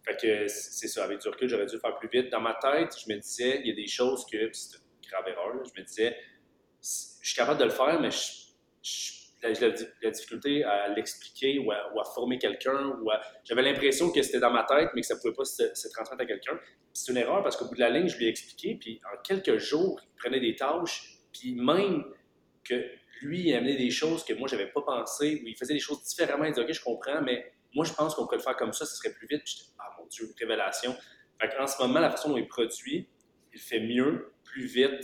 Fait que c'est ça, avec du recul, j'aurais dû le faire plus vite. Dans ma tête, je me disais, il y a des choses que, c'est une grave erreur, je me disais, je suis capable de le faire, mais je j'ai la, difficulté à l'expliquer ou, à, former quelqu'un. J'avais l'impression que c'était dans ma tête, mais que ça ne pouvait pas se, transmettre à quelqu'un. C'est une erreur parce qu'au bout de la ligne, je lui ai expliqué, puis en quelques jours, il prenait des tâches, puis même que lui, il amenait des choses que moi, je n'avais pas pensé, ou il faisait des choses différemment. Il disait, OK, je comprends, mais moi, je pense qu'on peut le faire comme ça, ce serait plus vite. Puis ah mon Dieu, révélation. en ce moment, la façon dont il produit, il fait mieux, plus vite,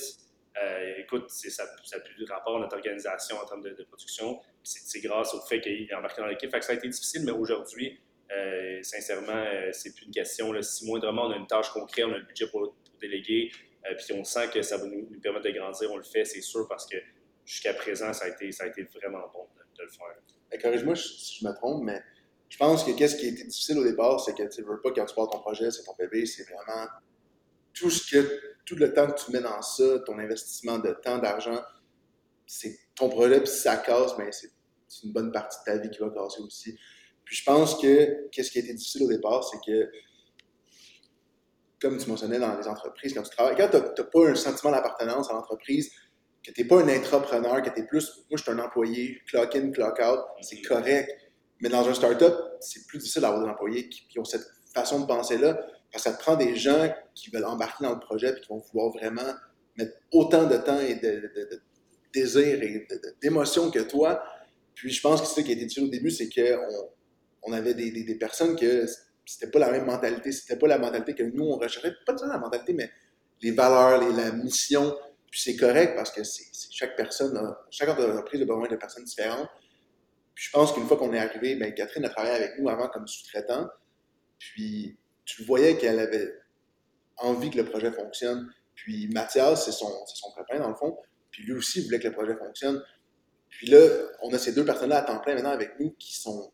euh, écoute, ça n'a plus de rapport à notre organisation en termes de, production. C'est grâce au fait qu'il est embarqué dans l'équipe. ça a été difficile, mais aujourd'hui, euh, sincèrement, euh, c'est plus une question. Si moindrement on a une tâche concrète, on a le budget pour, déléguer, puis on sent que ça va nous, permettre de grandir, on le fait, c'est sûr, parce que jusqu'à présent, ça a, été, vraiment bon de, le faire. Corrige-moi si je me trompe, mais je pense que qu'est-ce qui a été difficile au départ, c'est que tu ne veux pas quand tu pars ton projet, c'est ton bébé, c'est vraiment tout ce que tout le temps que tu mets dans ça, ton investissement de temps, d'argent, c'est ton projet, puis si ça casse, mais c'est une bonne partie de ta vie qui va casser aussi. Puis je pense que qu'est-ce qui a été difficile au départ, c'est que, comme tu mentionnais dans les entreprises, quand tu travailles, quand tu n'as pas un sentiment d'appartenance à l'entreprise, que tu n'es pas un entrepreneur, que tu es plus, moi je suis un employé, clock in, clock out, c'est correct. Mais dans un startup, c'est plus difficile d'avoir des employés qui ont cette façon de penser-là. Parce que ça te prend des gens qui veulent embarquer dans le projet et qui vont vouloir vraiment mettre autant de temps et de, désir et d'émotion que toi. Puis je pense que c'est ça qui a été dit au début, c'est qu'on on avait des, personnes que c'était pas la même mentalité, c'était pas la mentalité que nous on recherchait, pas de la mentalité, mais les valeurs, la mission. Puis c'est correct parce que chaque personne, a, chaque entreprise a besoin de personnes différentes. Puis je pense qu'une fois qu'on est arrivé, ben Catherine a travaillé avec nous avant comme sous-traitant. Puis tu voyais qu'elle avait envie que le projet fonctionne. Puis Mathias, c'est son, son copain dans le fond. Puis lui aussi voulait que le projet fonctionne. Puis là, on a ces deux personnes-là à temps plein maintenant avec nous qui sont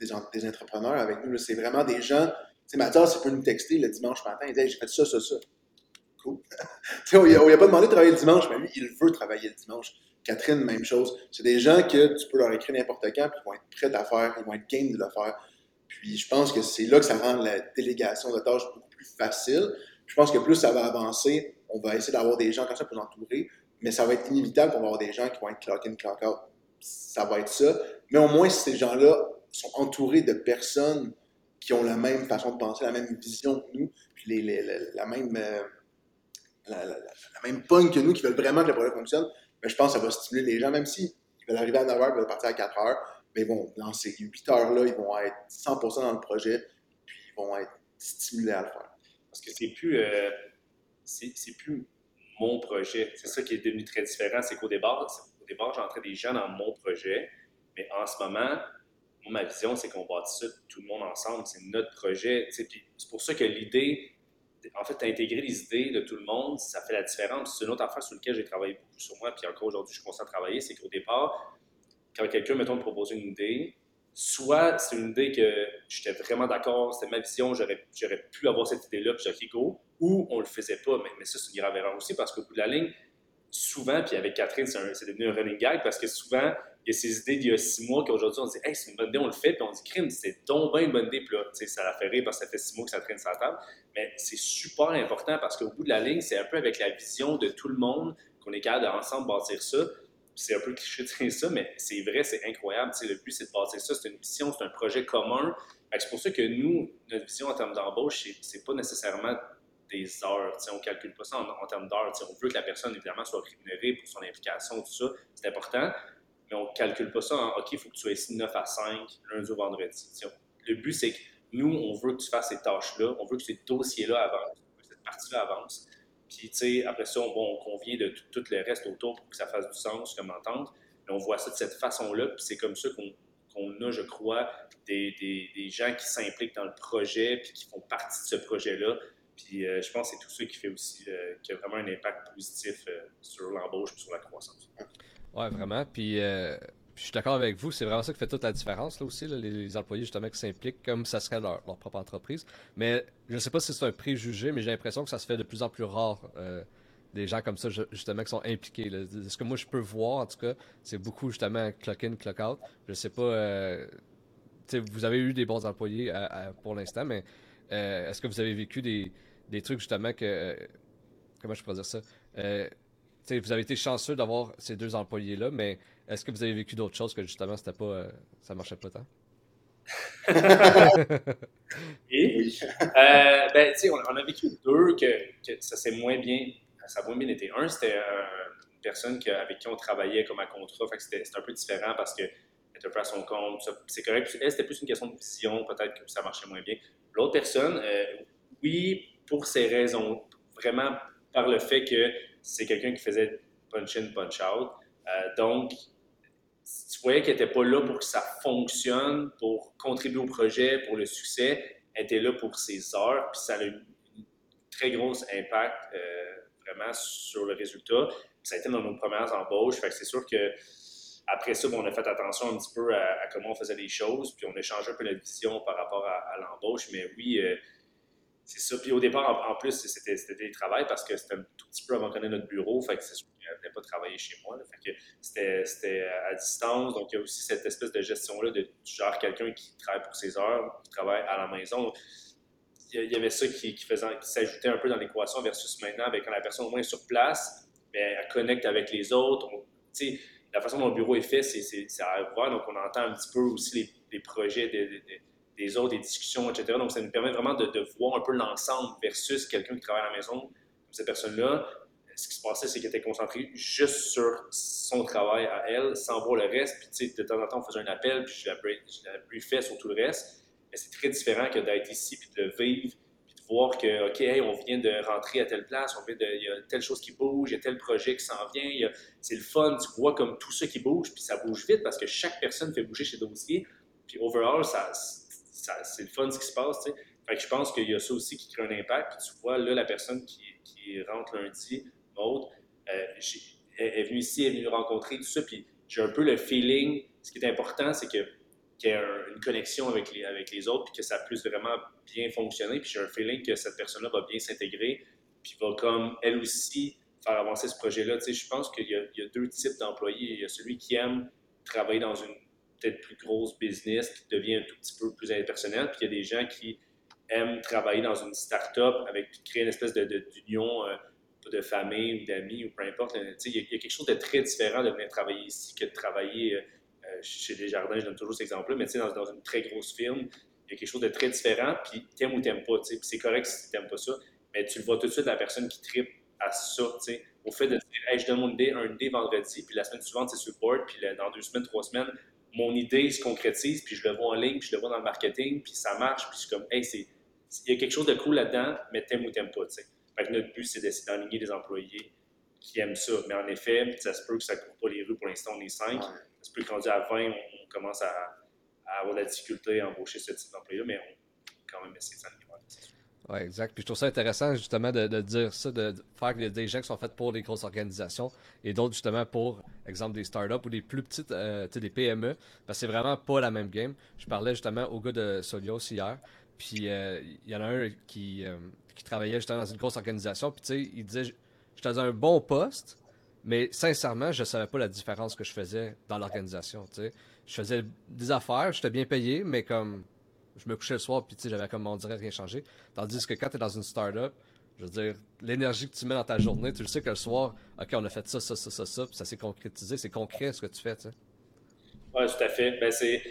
des, des entrepreneurs avec nous. C'est vraiment des gens. Tu sais, Mathias, il peut nous texter le dimanche matin. Il dit J'ai fait ça, ça, ça. Cool. on lui a pas demandé de travailler le dimanche, mais lui, il veut travailler le dimanche. Catherine, même chose. C'est des gens que tu peux leur écrire n'importe quand, puis ils vont être prêts à faire, ils vont être game de le faire. Puis je pense que c'est là que ça rend la délégation de tâches beaucoup plus facile. Je pense que plus ça va avancer, on va essayer d'avoir des gens comme ça pour l'entourer, mais ça va être inévitable qu'on va avoir des gens qui vont être clock in, clock out. Ça va être ça. Mais au moins, si ces gens-là sont entourés de personnes qui ont la même façon de penser, la même vision que nous, puis la même euh, la, même pogne que nous, qui veulent vraiment que le projet fonctionne, mais je pense que ça va stimuler les gens, même si ils veulent arriver à 9 h, ils veulent partir à 4 h, mais bon, dans ces 8 heures-là, ils vont être 100% dans le projet, puis ils vont être stimulés à le faire. Parce que c'est plus, euh, c'est plus mon projet. C'est ça qui est devenu très différent. C'est qu'au départ, au départ, j'entrais des gens dans mon projet, mais en ce moment, ma vision, c'est qu'on bâtit ça tout le monde ensemble. C'est notre projet. C'est pour ça que l'idée, en fait, d'intégrer les idées de tout le monde, ça fait la différence. C'est une autre affaire sur laquelle j'ai travaillé beaucoup sur moi, puis encore aujourd'hui, je suis à travailler, c'est qu'au départ, quand quelqu'un, mettons, me proposait une idée, soit c'est une idée que j'étais vraiment d'accord, c'était ma vision, j'aurais, pu avoir cette idée-là, puis j'ai go, ou on le faisait pas. Mais, ça, c'est une grave erreur aussi, parce qu'au bout de la ligne, souvent, puis avec Catherine, c'est, devenu un running gag, parce que souvent, il y a ces idées d'il y a six mois qu'aujourd'hui, on dit Hey, c'est une bonne idée, on le fait, puis on dit Crime, c'est donc bien une bonne idée, puis là, ça la fait rire parce que ça fait six mois que ça traîne sur la table. Mais c'est super important parce qu'au bout de la ligne, c'est un peu avec la vision de tout le monde qu'on est capable d'ensemble bâtir ça c'est un peu cliché de dire ça, mais c'est vrai, c'est incroyable. le but, c'est de passer ça. C'est une mission, c'est un projet commun. C'est pour ça que nous, notre vision en termes d'embauche, c'est pas nécessairement des heures. on ne calcule pas ça en, termes d'heures. On veut que la personne, évidemment, soit rémunérée pour son implication, tout ça. C'est important. Mais on ne calcule pas ça en OK, il faut que tu sois ici 9 à 5, lundi au vendredi. le but, c'est que nous, on veut que tu fasses ces tâches-là. On veut que ces dossiers-là avancent. cette partie-là avance. Puis, tu sais, après ça, on, convient de tout, le reste autour pour que ça fasse du sens comme entente. Mais on voit ça de cette façon-là, puis c'est comme ça qu'on a, je crois, des, gens qui s'impliquent dans le projet, puis qui font partie de ce projet-là. Puis euh, je pense que c'est tout ça qui fait aussi, euh, qui a vraiment un impact positif euh, sur l'embauche et sur la croissance. Ouais, vraiment. Puis je suis d'accord avec vous, c'est vraiment ça qui fait toute la différence là aussi, les, employés justement qui s'impliquent comme ça serait leur, propre entreprise. Mais je ne sais pas si c'est un préjugé, mais j'ai l'impression que ça se fait de plus en plus rare. Euh, des gens comme ça justement qui sont impliqués. Ce que moi je peux voir en tout cas, c'est beaucoup justement clock in, clock out. Je sais pas, euh, vous avez eu des bons employés pour l'instant, mais euh, est-ce que vous avez vécu des, trucs justement que, comment je pourrais dire ça? vous avez été chanceux d'avoir ces deux employés-là, mais est-ce que vous avez vécu d'autres choses que justement c'était pas, euh, ça marchait pas tant? Oui. Euh, ben, tu on, a vécu deux que, ça s'est moins bien, ça a moins bien été. Un, c'était une personne avec qui on travaillait comme à contrat, fait que c'était un peu différent parce qu'elle était un peu à son compte, c'est correct. Elle, c'était plus une question de vision, peut-être que ça marchait moins bien. L'autre personne, euh, oui, pour ces raisons, vraiment par le fait que c'est quelqu'un qui faisait punch in, punch out. donc, tu voyais qu'elle n'était pas là pour que ça fonctionne, pour contribuer au projet, pour le succès. Elle était là pour ses heures, puis ça a eu un très gros impact euh, vraiment sur le résultat. ça a été dans nos premières embauches. C'est sûr que après ça, on a fait attention un petit peu à, comment on faisait les choses, puis on a changé un peu la vision par rapport à, l'embauche. Mais oui, euh, c'est ça. Puis au départ, en, plus, c'était des travail parce que c'était un tout petit peu avant qu'on ait notre bureau. Fait que c'est sûr qu'elle venait pas travailler chez moi. Fait que c'était à distance. Donc, il y a aussi cette espèce de gestion-là de genre quelqu'un qui travaille pour ses heures, qui travaille à la maison. Il y avait ça qui, s'ajoutait un peu dans l'équation versus maintenant, avec quand la personne au moins est sur place, mais elle connecte avec les autres. sais, la façon dont le bureau est fait, c'est à voir. Donc, on entend un petit peu aussi les, projets de des autres, des discussions, etc. Donc, ça nous permet vraiment de, voir un peu l'ensemble versus quelqu'un qui travaille à la maison, comme cette personne-là. Ce qui se passait, c'est qu'elle était concentrée juste sur son travail à elle, sans voir le reste. Puis, tu sais, de temps en temps, on faisait un appel, puis je la, briefais sur tout le reste. Mais c'est très différent que d'être ici, puis de le vivre, puis de voir que, OK, on vient de rentrer à telle place, on vient de, il y a telle chose qui bouge, il y a tel projet qui s'en vient, c'est le fun, tu vois comme tout ça qui bouge, puis ça bouge vite parce que chaque personne fait bouger ses dossiers, puis overall, ça, c'est le fun ce qui se passe. Fait que je pense qu'il y a ça aussi qui crée un impact, tu vois, là, la personne qui, rentre lundi, Maud, euh, est, venue ici, est venue rencontrer, tout ça, puis j'ai un peu le feeling, ce qui est important, c'est qu'il y ait une connexion avec les, autres, puis que ça puisse vraiment bien fonctionner. Puis j'ai un feeling que cette personne-là va bien s'intégrer, puis va comme elle aussi faire avancer ce projet-là. Tu sais, je pense qu'il y, a deux types d'employés. Il y a celui qui aime travailler dans une peut-être plus grosse business, qui devient un tout petit peu plus impersonnel, puis il y a des gens qui aiment travailler dans une start-up avec créer une espèce d'union de, euh, de, famille ou d'amis ou peu importe. Sais, il, y a, quelque chose de très différent de venir travailler ici que de travailler euh, euh, chez Desjardins, je donne toujours cet exemple-là, mais dans, dans une très grosse firme, il y a quelque chose de très différent, puis t'aimes ou t'aimes pas, c'est correct si t'aimes pas ça, mais tu le vois tout de suite, la personne qui tripe à ça, au fait de dire, hey, je donne mon idée, un idée vendredi, puis la semaine suivante, c'est sur board, puis dans deux semaines, trois semaines, mon idée se concrétise, puis je le vois en ligne, puis je le vois dans le marketing, puis ça marche, puis je suis comme, hey, c'est, il y a quelque chose de cool là-dedans, mais t'aimes ou t'aimes pas, tu sais. Fait que notre but, c'est d'essayer d'aligner des employés qui aiment ça. Mais en effet, ça se peut que ça ne court pas les rues pour l'instant, on est cinq. Ça se peut qu'en à 20, on, commence à, avoir de la difficulté à embaucher ce type d'employé, mais on quand même essayer de. Oui, exact. Puis je trouve ça intéressant justement de, dire ça, de faire que des gens qui sont faits pour les grosses organisations et d'autres justement pour, exemple, des startups ou des plus petites, euh, des PME. Parce que c'est vraiment pas la même game. Je parlais justement au gars de Solios hier. Puis euh, il y en a un qui, euh, qui travaillait justement dans une grosse organisation. Puis tu sais, il disait J'étais dans un bon poste, mais sincèrement, je savais pas la différence que je faisais dans l'organisation. Tu sais. Je faisais des affaires, j'étais bien payé, mais comme je me couchais le soir, puis j'avais comme on dirait rien changé. Tandis que quand tu es dans une startup, je veux dire, l'énergie que tu mets dans ta journée, tu le sais que le soir, OK, on a fait ça, ça, ça, ça, ça, puis ça s'est concrétisé, c'est concret ce que tu fais, tu sais. Oui, tout à fait. Ben, c'est,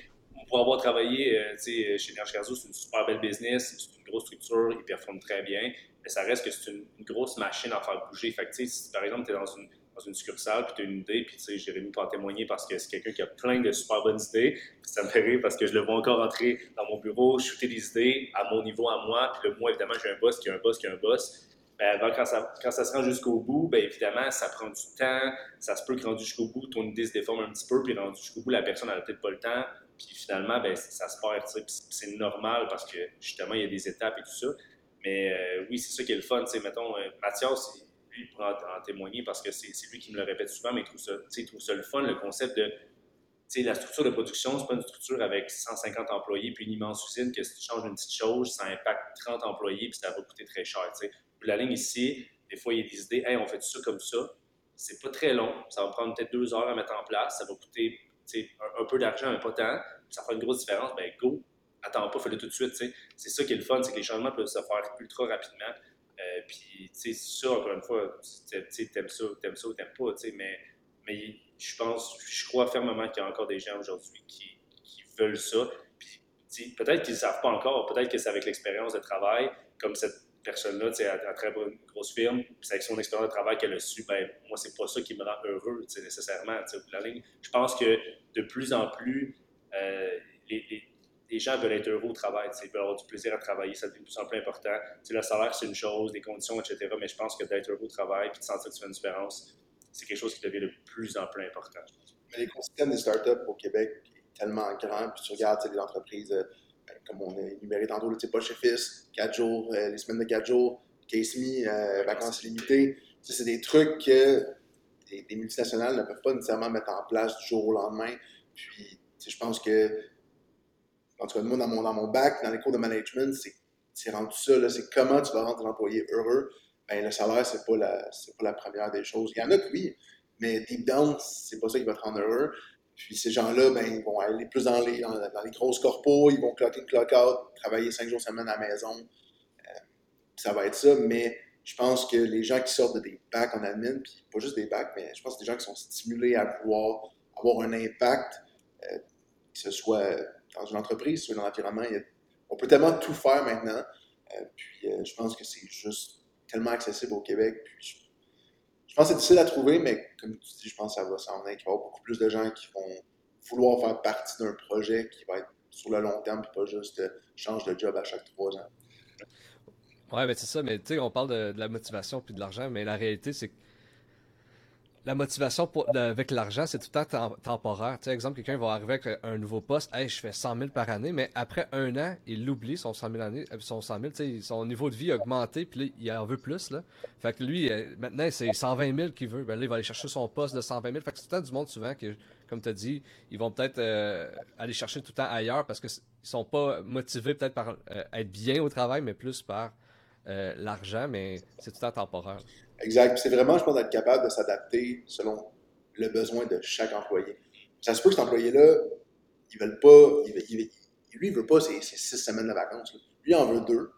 pour avoir travaillé euh, chez Energy Carzo, c'est une super belle business, c'est une grosse structure, ils performent très bien, mais ça reste que c'est une, grosse machine à faire bouger. Fait si par exemple, tu es dans une, dans une succursale, puis tu as une idée, puis tu sais, Jérémy peut en témoigner parce que c'est quelqu'un qui a plein de super bonnes idées, puis ça me fait rire parce que je le vois encore entrer dans mon bureau, shooter des idées à mon niveau, à moi, puis le moi, évidemment, j'ai un boss qui a un boss qui a un boss. Ben, quand, ça, quand ça se rend jusqu'au bout, ben, évidemment, ça prend du temps, ça se peut que rendu jusqu'au bout, ton idée se déforme un petit peu, puis rendu jusqu'au bout, la personne n'a peut-être pas le temps, puis finalement, ben, ça se perd, c'est normal parce que justement, il y a des étapes et tout ça. Mais euh, oui, c'est ça qui est le fun. sais, mettons, euh, Mathias, lui, pourra en, témoigner parce que c'est lui qui me le répète souvent, mais il trouve ça, il trouve ça le fun, le concept de. La structure de production, c'est pas une structure avec 150 employés puis une immense usine que si tu changes une petite chose, ça impacte 30 employés puis ça va coûter très cher. Puis la ligne ici, des fois, il y a des idées, hey, on fait ça comme ça. C'est pas très long, ça va prendre peut-être deux heures à mettre en place, ça va coûter un, peu d'argent, mais pas tant, ça fait une grosse différence, ben go, attends pas, fais-le tout de suite. C'est ça qui est le fun, c'est que les changements peuvent se faire ultra rapidement. Euh, puis, tu sais, ça, encore une fois, tu t'aimes ça, t'aimes ça ou t'aimes pas, tu sais, mais, mais je pense, je crois fermement qu'il y a encore des gens aujourd'hui qui, qui, veulent ça. Puis, peut-être qu'ils ne savent pas encore, peut-être que c'est avec l'expérience de travail, comme cette personne-là, tu sais, à, très bonne grosse firme, puis c'est avec son expérience de travail qu'elle a su, ben, moi, c'est pas ça qui me rend heureux, tu sais, nécessairement, tu sais, la ligne. Je pense que de plus en plus, euh, les gens veulent être heureux au travail, ils veulent avoir du plaisir à travailler, ça devient de plus en plus important. le salaire, c'est une chose, les conditions, etc. Mais je pense que d'être heureux au travail et de sentir que tu fais une différence, c'est quelque chose qui devient de plus en plus important. Mais l'écosystème des startups au Québec est tellement grand. Puis tu regardes les entreprises, euh, ben, comme on a énuméré tantôt, le pas chez Fils, 4 jours, euh, les semaines de 4 jours, Case Me, euh, vacances limitées. C'est des trucs que des, multinationales ne peuvent pas nécessairement mettre en place du jour au lendemain. Puis je pense que en moi, dans mon, dans mon bac, dans les cours de management, c'est rendu ça, c'est comment tu vas rendre l'employé heureux? Ben, le salaire, c'est pas, pas la première des choses. Il y en a que oui, mais deep down, c'est pas ça qui va te rendre heureux. Puis ces gens-là, ben, ils vont aller plus dans les, dans, les grosses corpos, ils vont clock in, clock out, travailler cinq jours semaine à la maison. Euh, ça va être ça, mais je pense que les gens qui sortent de des bacs en admin, puis pas juste des bacs, mais je pense que des gens qui sont stimulés à pouvoir avoir un impact, euh, que ce soit dans une entreprise, dans l'environnement. On peut tellement tout faire maintenant. Euh, puis euh, je pense que c'est juste tellement accessible au Québec. Puis je, pense que c'est difficile à trouver, mais comme tu dis, je pense que ça va s'en venir, qu'il va y avoir beaucoup plus de gens qui vont vouloir faire partie d'un projet qui va être sur le long terme, puis pas juste euh, change de job à chaque trois ans. Ouais, mais c'est ça, mais tu sais, on parle de, de la motivation puis de l'argent, mais la réalité, c'est que la motivation avec l'argent, c'est tout le temps temporaire. Tu sais, exemple, quelqu'un va arriver avec un nouveau poste, hey, je fais 100 000 par année, mais après un an, il l'oublie, son 100 000, année, euh, son, 100 000 tu sais, son niveau de vie a augmenté, puis là, il en veut plus. Là. Fait que lui, euh, maintenant, c'est 120 000 qu'il veut. Ben là, il va aller chercher son poste de 120 000. Fait que c'est tout le temps du monde souvent que, comme tu as dit, ils vont peut-être euh, aller chercher tout le temps ailleurs parce qu'ils sont pas motivés peut-être par être bien au travail, mais plus par l'argent, mais c'est tout le temps temporaire. Exact. C'est vraiment, je pense, d'être capable de s'adapter selon le besoin de chaque employé. Ça se peut que cet employé-là, il veut pas, il, lui, veut pas ses, six semaines de vacances. Lui, il en veut deux,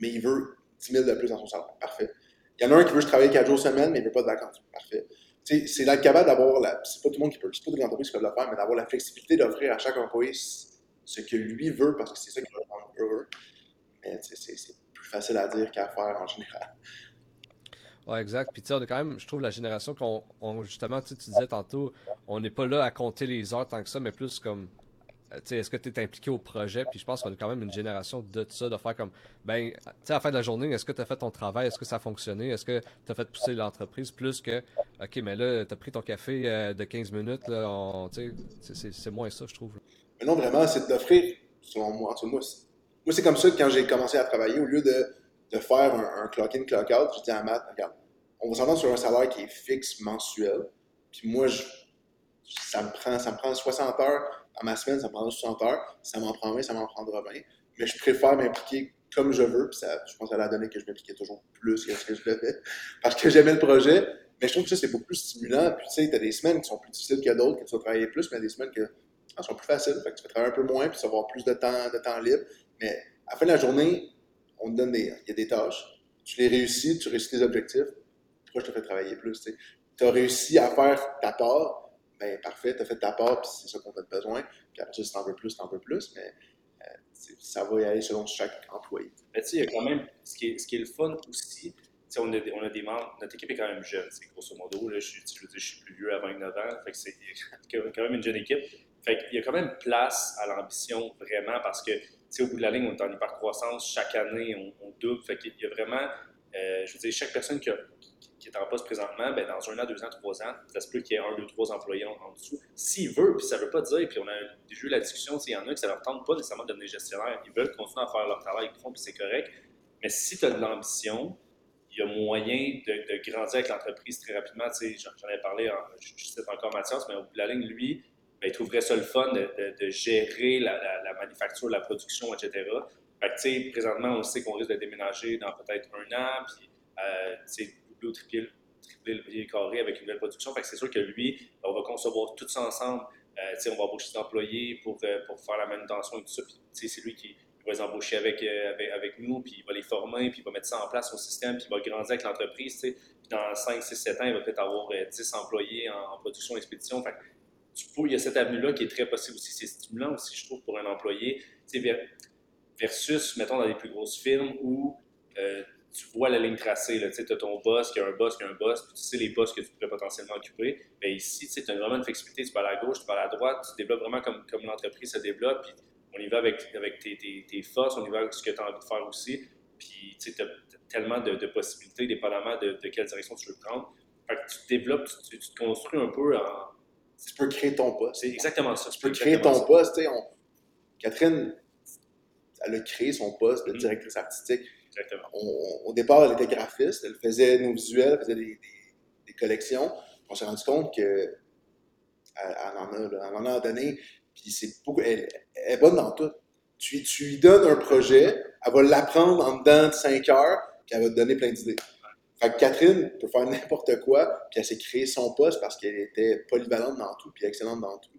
mais il veut 10 000 de plus dans son salaire. Parfait. Il y en a un qui veut travailler quatre jours semaine, mais il veut pas de vacances. Parfait. C'est d'être capable d'avoir la. C'est pas tout le monde qui peut, c'est pas toutes les entreprises qui peuvent le faire, mais d'avoir la flexibilité d'offrir à chaque employé ce que lui veut, parce que c'est ça qu'il va rendre heureux. Mais c'est plus facile à dire qu'à faire en général. Ouais, exact. Puis tu sais, on est quand même, je trouve, la génération qu'on, justement, tu disais tantôt, on n'est pas là à compter les heures tant que ça, mais plus comme, euh, tu sais, est-ce que tu es impliqué au projet? Puis je pense qu'on est quand même une génération de ça, de faire comme, ben, tu sais, à la fin de la journée, est-ce que tu as fait ton travail? Est-ce que ça a fonctionné? Est-ce que tu as fait pousser l'entreprise plus que, OK, mais là, tu as pris ton café euh, de 15 minutes, là, tu sais, c'est, moins ça, je trouve. Mais non, vraiment, c'est d'offrir, selon moi, en moi, moi c'est comme ça que quand j'ai commencé à travailler, au lieu de de faire un, clock-in, clock-out, je dis à Matt, regarde, on va s'entendre sur un salaire qui est fixe mensuel. Puis moi, ça, me prend, ça me prend 60 heures à ma semaine, ça me prend 60 heures. Ça m'en prend 20, ça m'en prendra 20. Mais je préfère m'impliquer comme je veux. Puis ça, je pense que ça a donné que je m'impliquais toujours plus que ce que je le fais. Parce que j'aimais le projet. Mais je trouve que ça, c'est beaucoup plus stimulant. Puis tu sais, tu as des semaines qui sont plus difficiles que d'autres, que tu vas travailler plus, mais des semaines qui ah, sont plus faciles. Fait que tu vas travailler un peu moins, puis tu vas avoir plus de temps, de temps libre. Mais à la fin de la journée, on te donne des, il y a des tâches, tu les réussis, tu réussis tes objectifs, pourquoi je te fais travailler plus, tu as réussi à faire ta part, ben parfait, tu as fait ta part, puis c'est ça qu'on a besoin, puis après ça, si t'en veux plus, t'en veux plus, mais euh, ça va y aller selon chaque employé. Mais tu sais, il y a quand même, ce qui est, le fun aussi, on a, on a des membres, notre équipe est quand même jeune, c'est grosso modo, là, je, je, je, suis plus vieux à 29 ans, fait que c'est quand même une jeune équipe. Fait qu'il y a quand même place à l'ambition, vraiment, parce que au bout de la ligne, on est en hyper-croissance. Chaque année, on, double. Fait y a vraiment, euh, je veux dire, chaque personne qui, est en poste présentement, ben, dans un an, deux ans, trois ans, ça se peut qu'il y ait un, deux, trois employés en, dessous. S'ils veulent, puis ça ne veut pas dire, puis on a déjà eu la discussion, il y en a qui ça leur tente pas nécessairement de devenir gestionnaire. Ils veulent continuer à faire leur travail qu'ils font, puis c'est correct. Mais si tu as de l'ambition, il y a moyen de, grandir avec l'entreprise très rapidement. J'en ai parlé, en, je, je cite encore Mathias, mais au bout de la ligne, lui, ben, il trouverait ça le fun de, gérer la, manufacture, la production, etc. Fait que, présentement, on sait qu'on risque de déménager dans peut-être un an, puis euh, doubler ou tripler, le carré avec une nouvelle production. Fait que c'est sûr que lui, on va concevoir tout ça ensemble. Euh, on va embaucher des employés pour, euh, pour faire la manutention et tout ça. Puis, c'est lui qui va les embaucher avec, avec, nous, puis il va les former, puis il va mettre ça en place au système, puis il va grandir avec l'entreprise. Puis dans 5, 6, 7 ans, il va peut-être avoir 10 employés en, production et expédition. Il y a cette avenue-là qui est très possible aussi. C'est stimulant aussi, je trouve, pour un employé. Versus, mettons, dans les plus grosses firmes où euh, tu vois la ligne tracée. Tu as ton boss qui a un boss qui a un boss, tu sais les boss que tu pourrais potentiellement occuper. Mais ici, tu as vraiment une flexibilité. Tu vas à la gauche, tu vas à droite, tu développes vraiment comme, l'entreprise se développe. Puis on y va avec, tes, forces, on y va avec ce que tu as envie de faire aussi. Puis tu as, tellement de, possibilités, dépendamment de, de, quelle direction tu veux prendre. Fait que tu te développes, tu, tu te construis un peu en, tu peux créer ton poste. C'est exactement ça. Tu peux créer ton poste. On... Catherine, elle a créé son poste de mm. directrice artistique. Exactement. au départ, elle était graphiste, elle faisait nos visuels, elle faisait des, collections. On s'est rendu compte qu'elle en, a, en a donné, puis c'est elle, est bonne dans tout. Tu, tu lui donnes un projet, elle va l'apprendre en dedans de 5 heures, puis elle va te donner plein d'idées. Catherine peut faire n'importe quoi, puis elle s'est créé son poste parce qu'elle était polyvalente dans tout, puis excellente dans tout.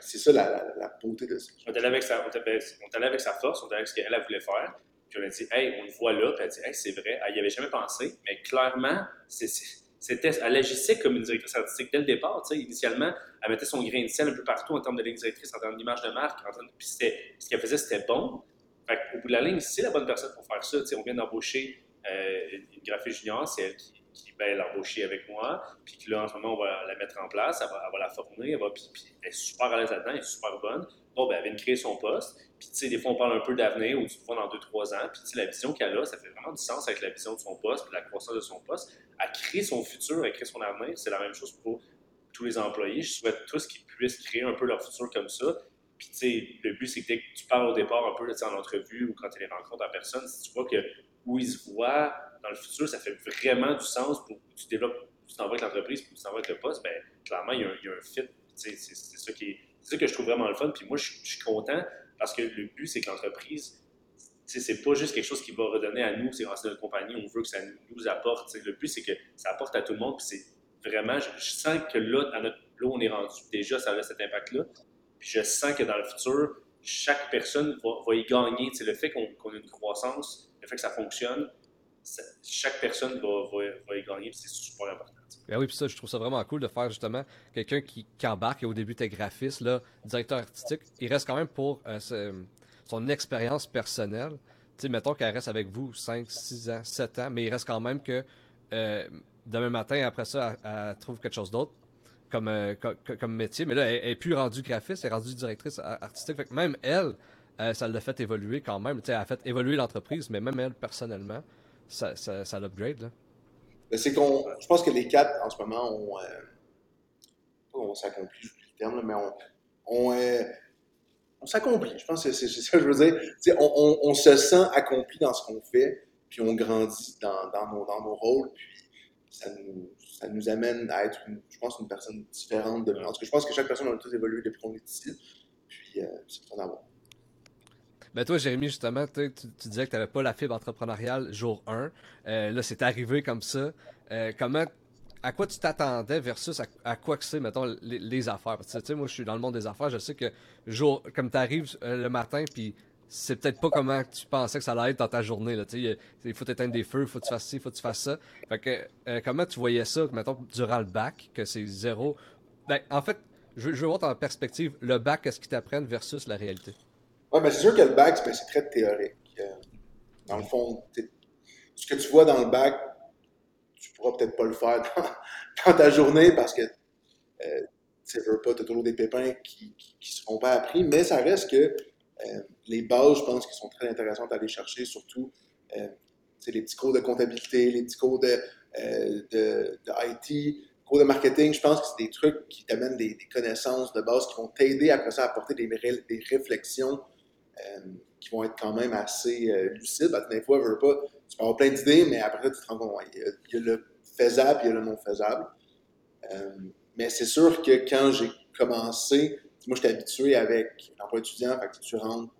c'est ça la, beauté de ça. On est allé avec sa, on avec sa force, on est allé avec ce qu'elle voulait faire, puis on a dit, hey, on le voit là, puis elle a dit, hey, c'est vrai, elle n'y avait jamais pensé, mais clairement, c'était, elle agissait comme une directrice artistique dès le départ. Initialement, elle mettait son grain de sel un peu partout en termes de ligne directrice, en termes d'image de marque, en termes, puis ce qu'elle faisait, c'était bon. Au bout de la ligne, c'est la bonne personne pour faire ça. on vient d'embaucher une graphiste junior, c'est elle qui, ben, l'embaucher avec moi, puis que là, en ce moment, on va la mettre en place, elle va, la former, elle, va, puis, elle est super à l'aise là-dedans, elle est super bonne. bon, ben, elle vient de créer son poste. Puis, tu sais, des fois, on parle un peu d'avenir ou tu te dans 2-3 ans. Puis, tu sais, la vision qu'elle a, ça fait vraiment du sens avec la vision de son poste puis la croissance de son poste. Elle crée son futur, elle crée son avenir. C'est la même chose pour tous les employés. Je souhaite tous qu'ils puissent créer un peu leur futur comme ça. Puis, tu sais, le but, c'est que dès que tu parles au départ un peu en entrevue ou quand tu les rencontres en personne, si tu vois que où ils se voient dans le futur, ça fait vraiment du sens pour que tu développes, tu t'en vas avec l'entreprise, tu t'en vas avec le poste, bien, clairement, il y a un, il fit. C'est ça, que je trouve vraiment le fun. Puis moi, je, suis content parce que le but, c'est que l'entreprise, c'est pas juste quelque chose qui va redonner à nous, c'est à notre compagnie, on veut que ça nous apporte. Le but, c'est que ça apporte à tout le monde. Puis c'est vraiment, je, sens que là, à notre, là, on est rendu, déjà, ça a cet impact-là. Puis je sens que dans le futur, chaque personne va, y gagner. C'est le fait qu'on ait une croissance, le fait que ça fonctionne, chaque personne va, y gagner, c'est super important. Ben oui, puis ça, je trouve ça vraiment cool de faire justement quelqu'un qui, embarque et au début, t'es graphiste, là, directeur artistique, il reste quand même pour euh, son expérience personnelle. Tu mettons qu'elle reste avec vous 5, 6 ans, 7 ans, mais il reste quand même que euh, demain matin, après ça, elle trouve quelque chose d'autre euh, comme, comme, métier. Mais là, elle, n'est plus rendue graphiste, elle est rendue directrice artistique. Fait que même elle, euh, ça l'a fait évoluer quand même. elle a fait évoluer l'entreprise, mais même elle, personnellement, ça, ça, ça l'upgrade. C'est qu'on, je pense que les quatre, en ce moment, on, euh, on s'accomplit, je le terme, mais on, on, on s'accomplit. Je pense que c'est, ça que je veux dire. On, on, se sent accompli dans ce qu'on fait, puis on grandit dans, dans, nos, rôles, puis ça nous, ça nous amène à être, je pense, une personne différente de. En tout je pense que chaque personne a tous évolué depuis qu'on est ici. Puis, euh, c'est ton amour. Ben toi, Jérémy, justement, tu, disais que tu n'avais pas la fibre entrepreneuriale jour 1. Euh, là, c'est arrivé comme ça. Euh, comment, à quoi tu t'attendais versus à, quoi que c'est, mettons, les, affaires? Parce que, tu sais, moi, je suis dans le monde des affaires. Je sais que, jour, comme tu arrives le matin, puis c'est peut-être pas comment tu pensais que ça allait être dans ta journée. Là, il faut éteindre des feux, il faut que tu fasses ci, il faut que tu fasses ça. Fait que, euh, comment tu voyais ça, mettons, durant le bac, que c'est zéro? Ben, en fait, je, veux voir en perspective le bac, qu'est-ce qu'ils t'apprennent versus la réalité? Oui, mais c'est sûr que le bac, c'est très théorique. Euh, dans le fond, ce que tu vois dans le bac, tu pourras peut-être pas le faire dans, ta journée parce que euh, tu veux pas, tu as toujours des pépins qui ne seront pas appris, mais ça reste que euh, les bases, je pense, qui sont très intéressantes à aller chercher, surtout euh, les petits cours de comptabilité, les petits cours de, euh, de, IT, cours de marketing. Je pense que c'est des trucs qui t'amènent des, connaissances de base qui vont t'aider après ça à apporter des réflexions qui vont être quand même assez lucides. des fois, veux pas, tu peux avoir plein d'idées, mais après, tu te rends compte, il, y a, le faisable, il y a le non faisable. mais c'est sûr que quand j'ai commencé, moi, j'étais habitué avec l'emploi étudiant, que tu rentres.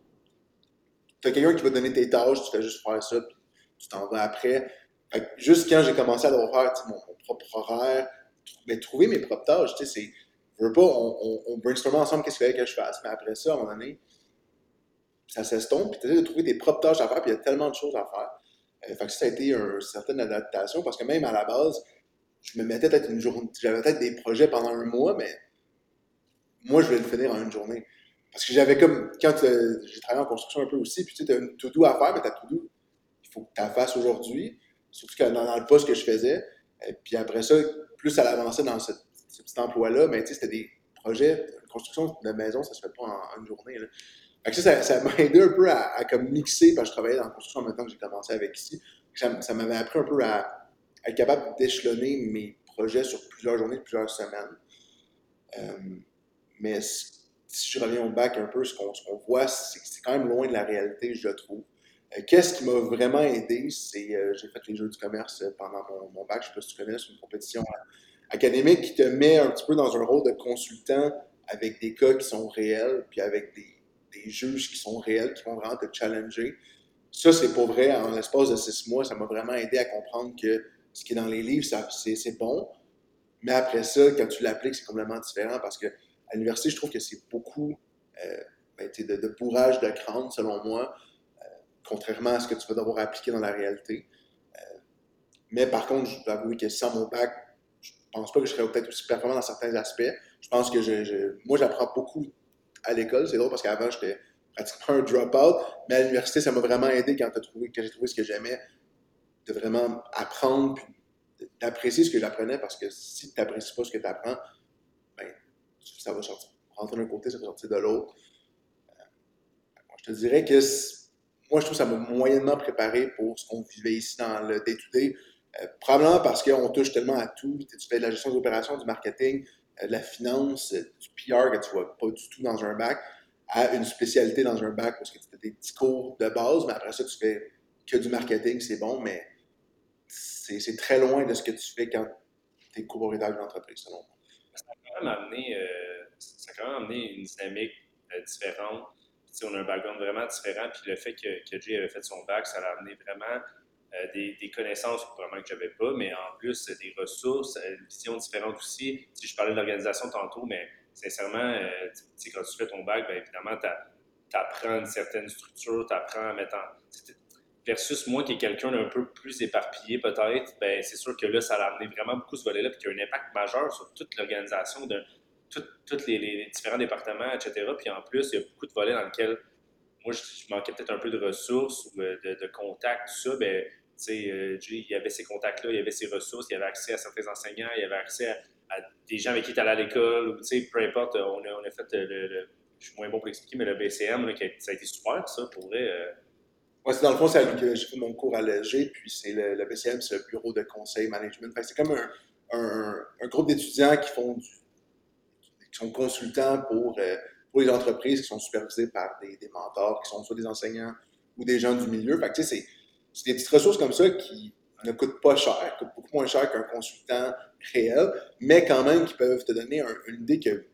Tu as quelqu'un qui va te donner tes tâches, tu fais juste faire ça, puis tu t'en vas après. Fait juste quand j'ai commencé à devoir faire mon, propre horaire, mais trouver mes propres tâches, tu sais, c'est. Veux pas, on, on, brainstorm ensemble qu'est-ce qu'il fallait que je fasse, mais après ça, à un moment donné, ça s'estompe, puis tu essaies de trouver tes propres tâches à faire, puis il y a tellement de choses à faire. Euh, ça a été une certaine adaptation, parce que même à la base, je me mettais peut-être une journée, j'avais peut-être des projets pendant un mois, mais moi, je voulais le finir en une journée. Parce que j'avais comme, quand euh, j'ai travaillé en construction un peu aussi, puis tu sais, tu as une to-do à faire, mais ta to-do, il faut que tu la fasses aujourd'hui, surtout que dans, le poste que je faisais. Et puis après ça, plus ça avançait dans ce, petit emploi-là, mais tu sais, c'était des projets, une construction de maison, ça se fait pas en, une journée. Ça, m'a aidé un peu à, comme mixer, parce que je travaillais dans la construction en même temps que j'ai commencé avec ici. Ça, m'avait appris un peu à, être capable d'échelonner mes projets sur plusieurs journées, plusieurs semaines. Euh, mais si je reviens au bac un peu, ce qu'on voit, c'est que c'est quand même loin de la réalité, je trouve. Euh, qu'est-ce qui m'a vraiment aidé, c'est euh, j'ai fait les Jeux du commerce pendant mon, bac, je ne sais pas si tu connais, c'est une compétition académique qui te met un petit peu dans un rôle de consultant avec des cas qui sont réels, puis avec des, juges qui sont réels, qui vont vraiment te challenger. Ça, c'est pas vrai. En l'espace de six mois, ça m'a vraiment aidé à comprendre que ce qui est dans les livres, c'est bon. Mais après ça, quand tu l'appliques, c'est complètement différent parce que à l'université, je trouve que c'est beaucoup euh, ben, de, bourrage de crâne, selon moi, euh, contrairement à ce que tu vas devoir appliquer dans la réalité. Euh, mais par contre, je dois avouer que sans mon bac, je pense pas que je serais peut-être aussi performant dans certains aspects. Je pense que moi, j'apprends beaucoup à l'école. C'est drôle parce qu'avant, j'étais pratiquement un drop-out, mais à l'université, ça m'a vraiment aidé quand, j'ai trouvé ce que j'aimais, de vraiment apprendre, puis d'apprécier ce que j'apprenais, parce que si tu n'apprécies pas ce que tu apprends, ça va sortir, rentrer d'un côté, ça va sortir de l'autre. je te dirais que moi, je trouve que ça m'a moyennement préparé pour ce qu'on vivait ici dans le day-to-day. Euh, probablement parce qu'on touche tellement à tout. Tu fais de la gestion des opérations, du marketing, euh, la finance, euh, du PR que tu vois pas du tout dans un bac, à une spécialité dans un bac parce que tu fais des petits cours de base, mais après ça, tu fais que du marketing, c'est bon, mais c'est très loin de ce que tu fais quand tu es copropriétaire d'une entreprise, selon moi. Ça a quand même amené, amené une dynamique différente on a un background vraiment différent. Puis le fait que, que Jay avait fait son bac, ça l'a amené vraiment euh, des, des, connaissances probablement que je n'avais pas, mais en plus des ressources, euh, une vision différente aussi. Si je parlais de l'organisation tantôt, mais sincèrement, euh, quand tu fais ton bac, bien évidemment, tu apprends une certaine structure, tu apprends à mettre en. Versus moi qui est quelqu'un d'un peu plus éparpillé peut-être, ben c'est sûr que là, ça a amené vraiment beaucoup ce volet-là, puis qui a un impact majeur sur toute l'organisation d'un tous les, différents départements, etc. Puis en plus, il y a beaucoup de volets dans lesquels moi, je, manquais peut-être un peu de ressources ou euh, de, contacts, tout ça. Ben, euh, il y avait ces contacts-là, il avait ces ressources, il avait accès à certains enseignants, il avait accès à, des gens avec qui tu allais à l'école, peu importe, on a, on a fait le, je suis moins bon pour l'expliquer, mais le BCM, a, ça a été super, ça, pour vrai. Euh. dans le fond, c'est que j'ai fait mon cours l'EG, puis c'est le, BCM, c'est le bureau de conseil management. c'est comme un, un, groupe d'étudiants qui font du qui sont consultants pour, euh, pour les entreprises qui sont supervisées par des, mentors, qui sont soit des enseignants ou des gens du milieu. C'est, des petites ressources comme ça qui ne coûtent pas cher, coûtent beaucoup moins cher qu'un consultant réel, mais quand même qui peuvent te donner une idée que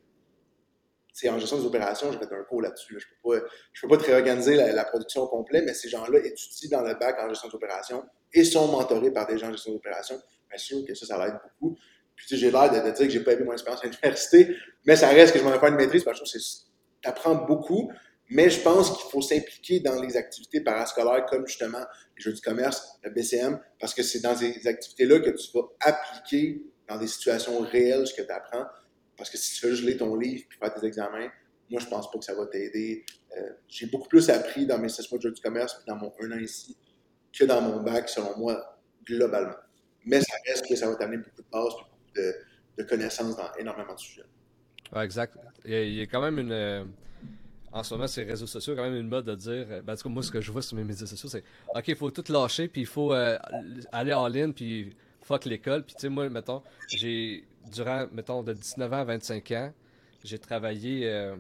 c'est en gestion des opérations, je vais un cours là-dessus. Je ne peux, peux pas te réorganiser la, production au complet, mais ces gens-là étudient dans le bac en gestion opérations et sont mentorés par des gens en gestion d'opérations. Bien sûr que ça, ça l'aide beaucoup. Puis j'ai l'air de, dire que j'ai pas eu mon expérience à l'université, mais ça reste que je m'en ai fait une maîtrise parce que je que tu apprends beaucoup, mais je pense qu'il faut s'impliquer dans les activités parascolaires comme justement les jeux du commerce, le BCM, parce que c'est dans ces activités-là que tu vas appliquer dans des situations réelles ce que tu apprends. Parce que si tu juste lire ton livre puis faire tes examens, moi, je pense pas que ça va t'aider. Euh, j'ai beaucoup plus appris dans mes 16 mois de jeux du commerce puis dans mon un an ici que dans mon bac, selon moi, globalement. Mais ça reste que ça va t'amener beaucoup de bases de, connaissances dans énormément de sujets. Exact. Il y, a, quand même une. Euh, en ce moment, sur les réseaux sociaux, quand même une mode de dire. Euh, ben, en tout moi, ce que je vois sur mes médias sociaux, c'est OK, il faut tout lâcher, puis il faut euh, aller en ligne, puis fuck l'école. Puis, tu sais, moi, mettons, j'ai. Durant, mettons, de 19 ans à 25 ans, j'ai travaillé.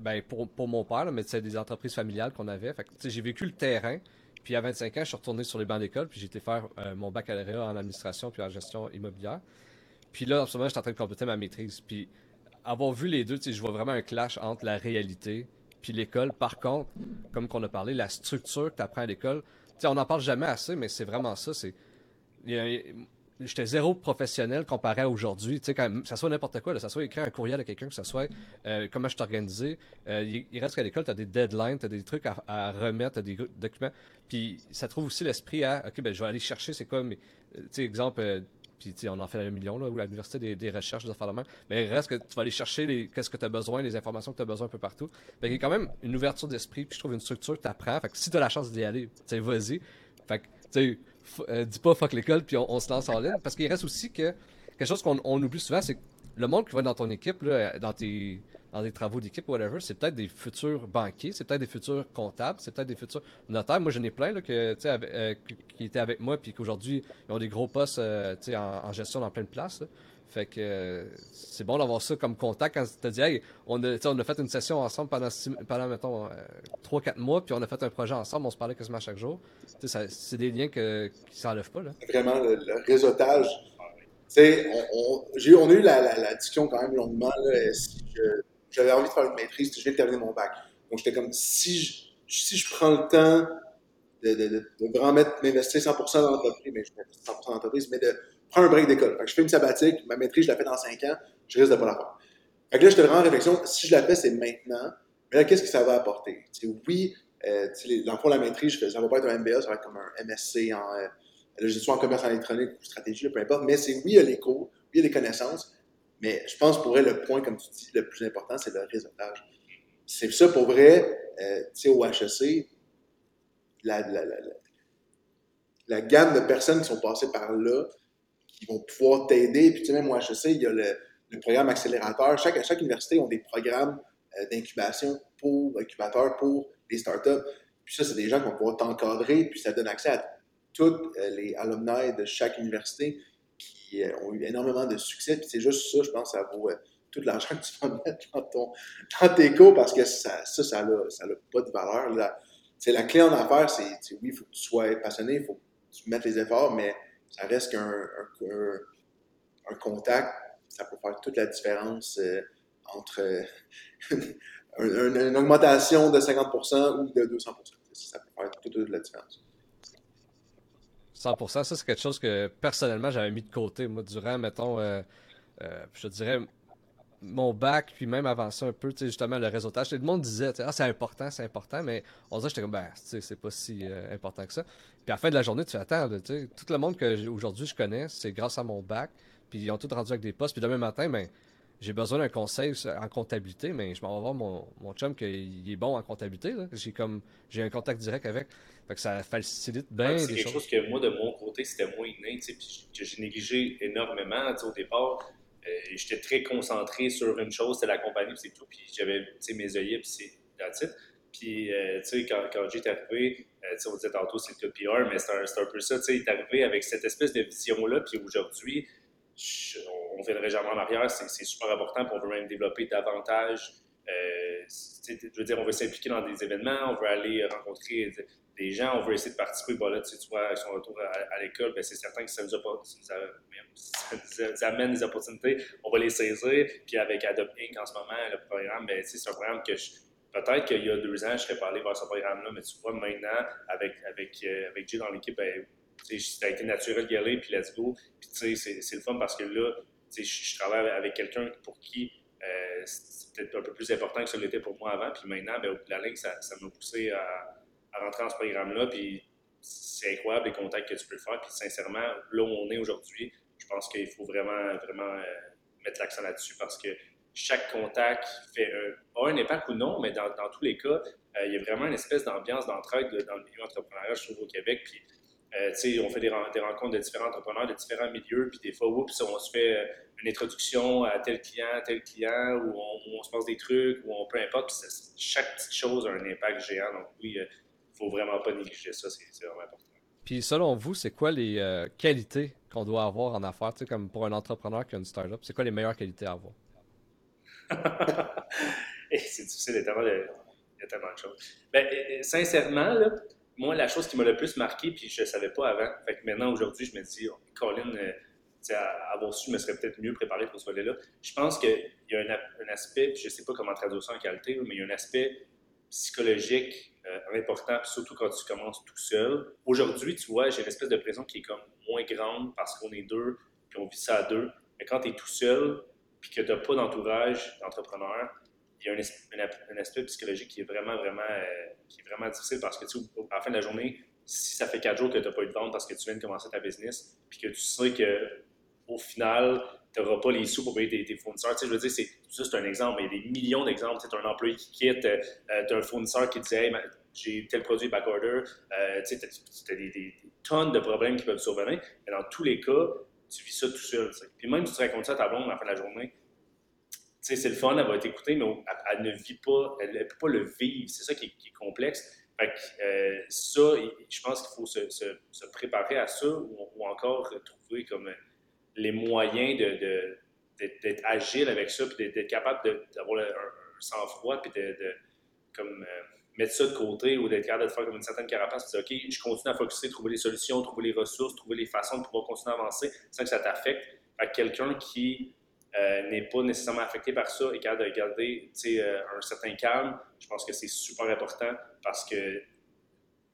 ben, pour, pour mon père, mais c'est des entreprises familiales qu'on avait. Fait que, j'ai vécu le terrain. Puis à 25 ans, je suis retourné sur les bancs d'école, puis j'ai été faire mon baccalauréat en administration puis en gestion immobilière. Puis là, en ce moment, je suis en train de compléter ma maîtrise. Puis avoir vu les deux, je vois vraiment un clash entre la réalité puis l'école. Par contre, comme qu'on a parlé, la structure que tu apprends à l'école, on n'en parle jamais assez, mais c'est vraiment ça. C'est J'étais zéro professionnel comparé à aujourd'hui. Tu sais, quand ça soit n'importe quoi, ça soit écrire un courriel à quelqu'un, que ça soit euh, comment je t'organisais. Euh, il, reste qu'à l'école, tu as des deadlines, tu as des trucs à, remettre, tu as des documents. Puis ça trouve aussi l'esprit à, OK, ben, je vais aller chercher, c'est quoi, mais, tu sais, exemple, puis on en fait un million, là, ou l'université des, des recherches, de la Mais il reste que tu vas aller chercher qu'est-ce que tu as besoin, les informations que tu as besoin un peu partout. il y a quand même une ouverture d'esprit, puis je trouve une structure que tu apprends. Fait que si tu as la chance d'y aller, tu vas-y. Fait que, tu euh, dis pas fuck l'école, puis on, se lance en ligne. Parce qu'il reste aussi que quelque chose qu'on oublie souvent, c'est que le monde qui va dans ton équipe, là, dans tes dans des travaux d'équipe, whatever, c'est peut-être des futurs banquiers, c'est peut-être des futurs comptables, c'est peut-être des futurs notaires. Moi, j'en ai plein là, que, euh, qui étaient avec moi, puis qu'aujourd'hui, ils ont des gros postes euh, en, en, gestion dans plein de places. Fait que euh, c'est bon d'avoir ça comme contact quand tu te dis, hey, on a, on a fait une session ensemble pendant, pendant mettons, 3-4 mois, puis on a fait un projet ensemble, on se parlait quasiment chaque jour. C'est des liens que, qui ne s'enlèvent pas. Là. Vraiment, le, réseautage. On, on, a eu la, la, discussion quand même longuement. Là, j'avais envie de faire une maîtrise, je viens de terminer mon bac. Donc, j'étais comme, si je, si je prends le temps de, de, de, de vraiment m'investir 100% dans l'entreprise, mais je mets 100% dans l'entreprise, mais de prendre un break d'école. Fait je fais une sabbatique, ma maîtrise, je la fais dans 5 ans, je risque de pas la faire. Fait que là, j'étais vraiment en réflexion, si je la fais, c'est maintenant, mais là, qu'est-ce que ça va apporter? oui, euh, de la maîtrise, ça va pas être un MBA, ça va être comme un MSC en, euh, je en commerce électronique ou stratégie, peu importe, mais c'est oui, il y a les cours, oui, il y a des connaissances, mais je pense pour vrai, le point, comme tu dis, le plus important, c'est le réseautage. C'est ça pour vrai, euh, tu sais, au HEC, la, gamme de personnes qui sont passées par là, qui vont pouvoir t'aider. Puis tu sais, même au HEC, il y a le, programme accélérateur. Chaque, chaque université a des programmes euh, d'incubation pour l'incubateur, pour les startups. Puis ça, c'est des gens qui vont pouvoir t'encadrer, puis ça donne accès à tous les alumni de chaque université qui ont eu énormément de succès. Puis c'est juste ça, je pense, ça vaut tout l'argent que tu vas mettre dans, ton, dans tes cours parce que ça, ça, ça n'a pas de valeur. La, la clé en affaires, c'est, oui, il faut que tu sois passionné, il faut que tu mettes les efforts, mais ça reste qu'un un, un, contact, ça peut faire toute la différence euh, entre une, augmentation de 50% ou de 200%. Ça peut faire toute, la différence. 100%, ça c'est quelque chose que personnellement j'avais mis de côté, moi, durant, mettons, euh, euh, je dirais, mon bac, puis même avant un peu, tu sais, justement, le réseautage. Tout le monde disait, ah, c'est important, c'est important, mais on dirait, j'étais comme, ben, tu sais, c'est pas si euh, important que ça. Puis à la fin de la journée, tu fais, attends, tu sais, tout le monde que aujourd'hui je connais, c'est grâce à mon bac, puis ils ont tous rendu avec des postes, puis demain matin, ben, j'ai besoin d'un conseil en comptabilité, mais je m'en vais voir mon, mon chum qui est bon en comptabilité. J'ai comme j'ai un contact direct avec. Fait que ça facilite bien C'est quelque chose que moi, de mon côté, c'était moins inné, puis que j'ai négligé énormément au départ. Euh, j'étais très concentré sur une chose, c'était la compagnie, c'est tout. Puis j'avais mes œillets, puis c'est la titre. Puis, euh, tu sais, quand, quand j'étais arrivé, euh, on disait tantôt c'est le PR, mais c'est un, un, peu ça, tu sais, il est arrivé avec cette espèce de vision-là, puis aujourd'hui, on ne reviendrait jamais en arrière, c'est super important, puis on veut même développer davantage. je veux dire, on veut s'impliquer dans des événements, on veut aller rencontrer des gens, on veut essayer de participer. Bon, là, tu, vois, avec son retour à, l'école, ben, c'est certain que ça nous, amène des opportunités. On va les saisir. Puis avec Adopt Inc. en ce moment, le programme, ben, c'est un programme que peut-être qu'il y a deux ans, je serais pas allé voir ce programme-là, mais tu vois, maintenant, avec, avec, euh, avec Jay dans l'équipe, ben, ça a été naturel d'y aller, puis let's go. Puis tu sais, c'est le fun parce que là, je, je travaille avec quelqu'un pour qui euh, c'est peut-être un peu plus important que ça l'était pour moi avant. Puis maintenant, ben, au bout de la ligne, ça m'a poussé à à rentrer dans ce programme-là. Puis c'est incroyable les contacts que tu peux faire. Puis sincèrement, là où on est aujourd'hui, je pense qu'il faut vraiment, vraiment euh, mettre l'accent là-dessus parce que chaque contact fait un, un impact ou non, mais dans, dans tous les cas, euh, il y a vraiment une espèce d'ambiance d'entraide dans le milieu entrepreneurial, je trouve, au Québec. Puis, euh, on fait des, des, rencontres de différents entrepreneurs de différents milieux, puis des fois, oups, on se fait une introduction à tel client, à tel client, où on, se passe des trucs, où on peu importe. chaque petite chose a un impact géant. Donc, oui, faut vraiment pas négliger ça, c'est vraiment important. Puis selon vous, c'est quoi les euh, qualités qu'on doit avoir en affaires, comme pour un entrepreneur qui a une startup, c'est quoi les meilleures qualités à avoir? Eh, c'est difficile, il y, a tellement de, il y a tellement de choses. Ben, sincèrement, là, moi, la chose qui m'a le plus marqué, puis je ne savais pas avant, fait que maintenant, aujourd'hui, je me dis, oh, Colin, euh, avoir su, je me serais peut-être mieux préparé pour ce volet-là. Je pense qu'il y a un, aspect, je ne sais pas comment traduire ça en qualité, mais il y a un aspect psychologique euh, important, surtout quand tu commences tout seul. Aujourd'hui, tu vois, j'ai une espèce de pression qui est comme moins grande parce qu'on est deux, puis on vit ça à deux. Mais quand tu es tout seul, puis que tu n'as pas d'entourage d'entrepreneur, il y a un, aspect psychologique qui est vraiment, vraiment, euh, qui est vraiment difficile parce que, tu à la fin de la journée, si ça fait quatre jours que tu n'as pas eu de vente parce que tu viens de commencer ta business, puis que tu sais que au final, tu n'auras pas les sous pour payer tes, fournisseurs. Tu sais, je veux dire, c'est, ça, c'est un exemple, mais il y a des millions d'exemples. Tu as un employé qui quitte, euh, tu as un fournisseur qui dit hey, j'ai tel produit backorder. Euh, tu as, des, tonnes de problèmes qui peuvent survenir. Mais dans tous les cas, tu vis ça tout seul. Puis même si tu racontes ça à ta blonde à la fin de la journée, c'est le fun, elle va t'écouter, mais elle, ne vit pas, elle ne peut pas le vivre. C'est ça qui est, complexe. Fait que, euh, ça, je pense qu'il faut se, préparer à ça ou, encore trouver comme les moyens de, d'être agile avec ça, puis d'être capable d'avoir un, sang-froid, puis de, comme, euh, mettre ça de côté ou d'être capable de faire comme une certaine carapace, puis dire, OK, je continue à focuser, trouver les solutions, trouver les ressources, trouver les façons de pouvoir continuer à avancer sans que ça t'affecte. à quelqu'un qui euh, n'est pas nécessairement affecté par ça et capable de garder euh, un certain calme, je pense que c'est super important parce que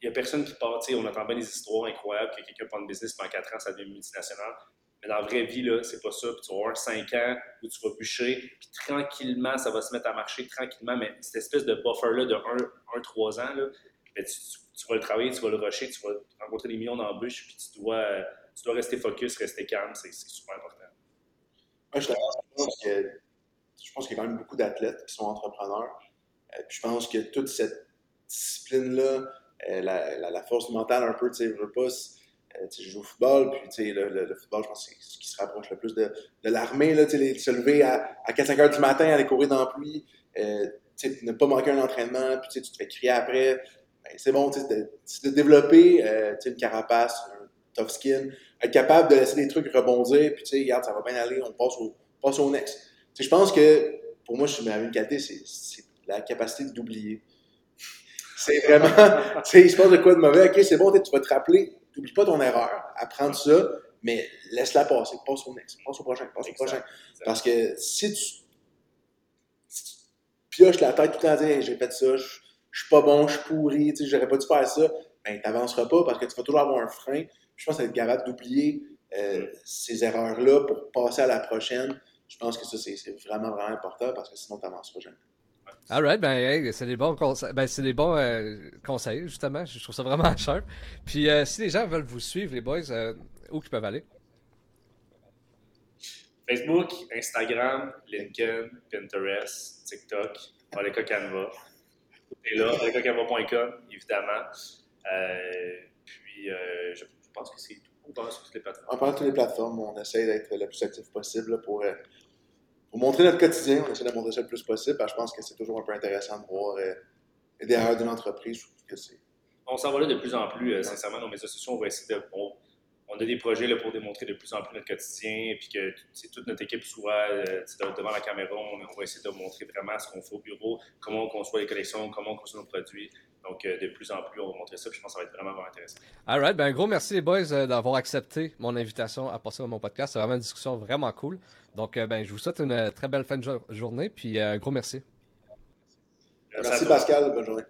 il n'y a personne qui part, on entend bien des histoires incroyables que quelqu'un prend une business pendant 4 ans, ça devient multinational. Mais dans la vraie vie, c'est pas ça. Tu vas avoir 5 ans où tu vas bûcher, puis tranquillement, ça va se mettre à marcher tranquillement. Mais cette espèce de buffer-là de 1-3 ans, ben, tu, vas le travailler, tu vas le rusher, tu vas rencontrer des millions d'embûches, puis tu dois, tu dois rester focus, rester calme. C'est super important. Moi, je, pense que, je pense qu'il y a quand même beaucoup d'athlètes qui sont entrepreneurs. Euh, puis je pense que toute cette discipline-là, euh, la, force mentale un peu, tu sais, je veux euh, je joue au football, puis le, le, football, je pense que c'est ce qui se rapproche le plus de, de l'armée. Se lever à, à 4-5 heures du matin, aller courir dans pluie, euh, ne pas manquer un entraînement, puis tu te fais crier après. Ben, c'est bon, tu de, de développer euh, une carapace, tough skin, être capable de laisser des trucs rebondir, puis tu sais, regarde, ça va bien aller, on passe au, passe au next. je pense que, pour moi, je suis une qualité, c'est la capacité d'oublier. C'est vraiment, tu sais, il se passe de quoi de mauvais, ok, c'est bon, tu vas te rappeler, n'oublie pas ton erreur, apprends ça, mais laisse-la passer, passe au next, passe au prochain, passe au prochain. Parce que si tu, pioches la tête tout le temps à dire j'ai fait ça, je, suis pas bon, je suis pourri, tu sais, j'aurais pas dû faire ça, ben t'avanceras pas parce que tu vas toujours avoir un frein. Je pense être capable d'oublier euh, ces erreurs-là pour passer à la prochaine. Je pense que ça, c'est vraiment, vraiment important parce que sinon, tu n'avanceras jamais. Alright, ben c'est des bons conseils. Ben, c'est des bons euh, conseils, justement. Je trouve ça vraiment cher. Puis euh, si les gens veulent vous suivre, les boys, euh, où ils peuvent aller? Facebook, Instagram, LinkedIn, Pinterest, TikTok, Oleka Canva. Et là, olekacanva.com, évidemment. puis je, pense que c'est tout. On parle sur toutes les plateformes. On parle sur toutes les plateformes. On essaie d'être le plus actif possible pour pour montrer notre quotidien, on essaie de montrer ça le plus possible. je pense que c'est toujours un peu intéressant de voir euh, les derrière d'une entreprise. On s'en va là de plus en plus, euh, sincèrement, dans mes associations, on va essayer de. On, a des projets là, pour démontrer de plus en plus notre quotidien, et puis que toute notre équipe soit euh, devant la caméra. On, va essayer de montrer vraiment ce qu'on fait au bureau, comment on conçoit les collections, comment on conçoit nos produits. Donc, de plus en plus, on va montrer ça. Puis je pense que ça va être vraiment, vraiment intéressant. All right. Ben, un gros merci, les boys, d'avoir accepté mon invitation à passer dans mon podcast. C'est vraiment une discussion vraiment cool. Donc, euh, ben, je vous souhaite une euh, très belle fin de journée, puis un euh, gros merci. Merci, merci Pascal, bonne journée.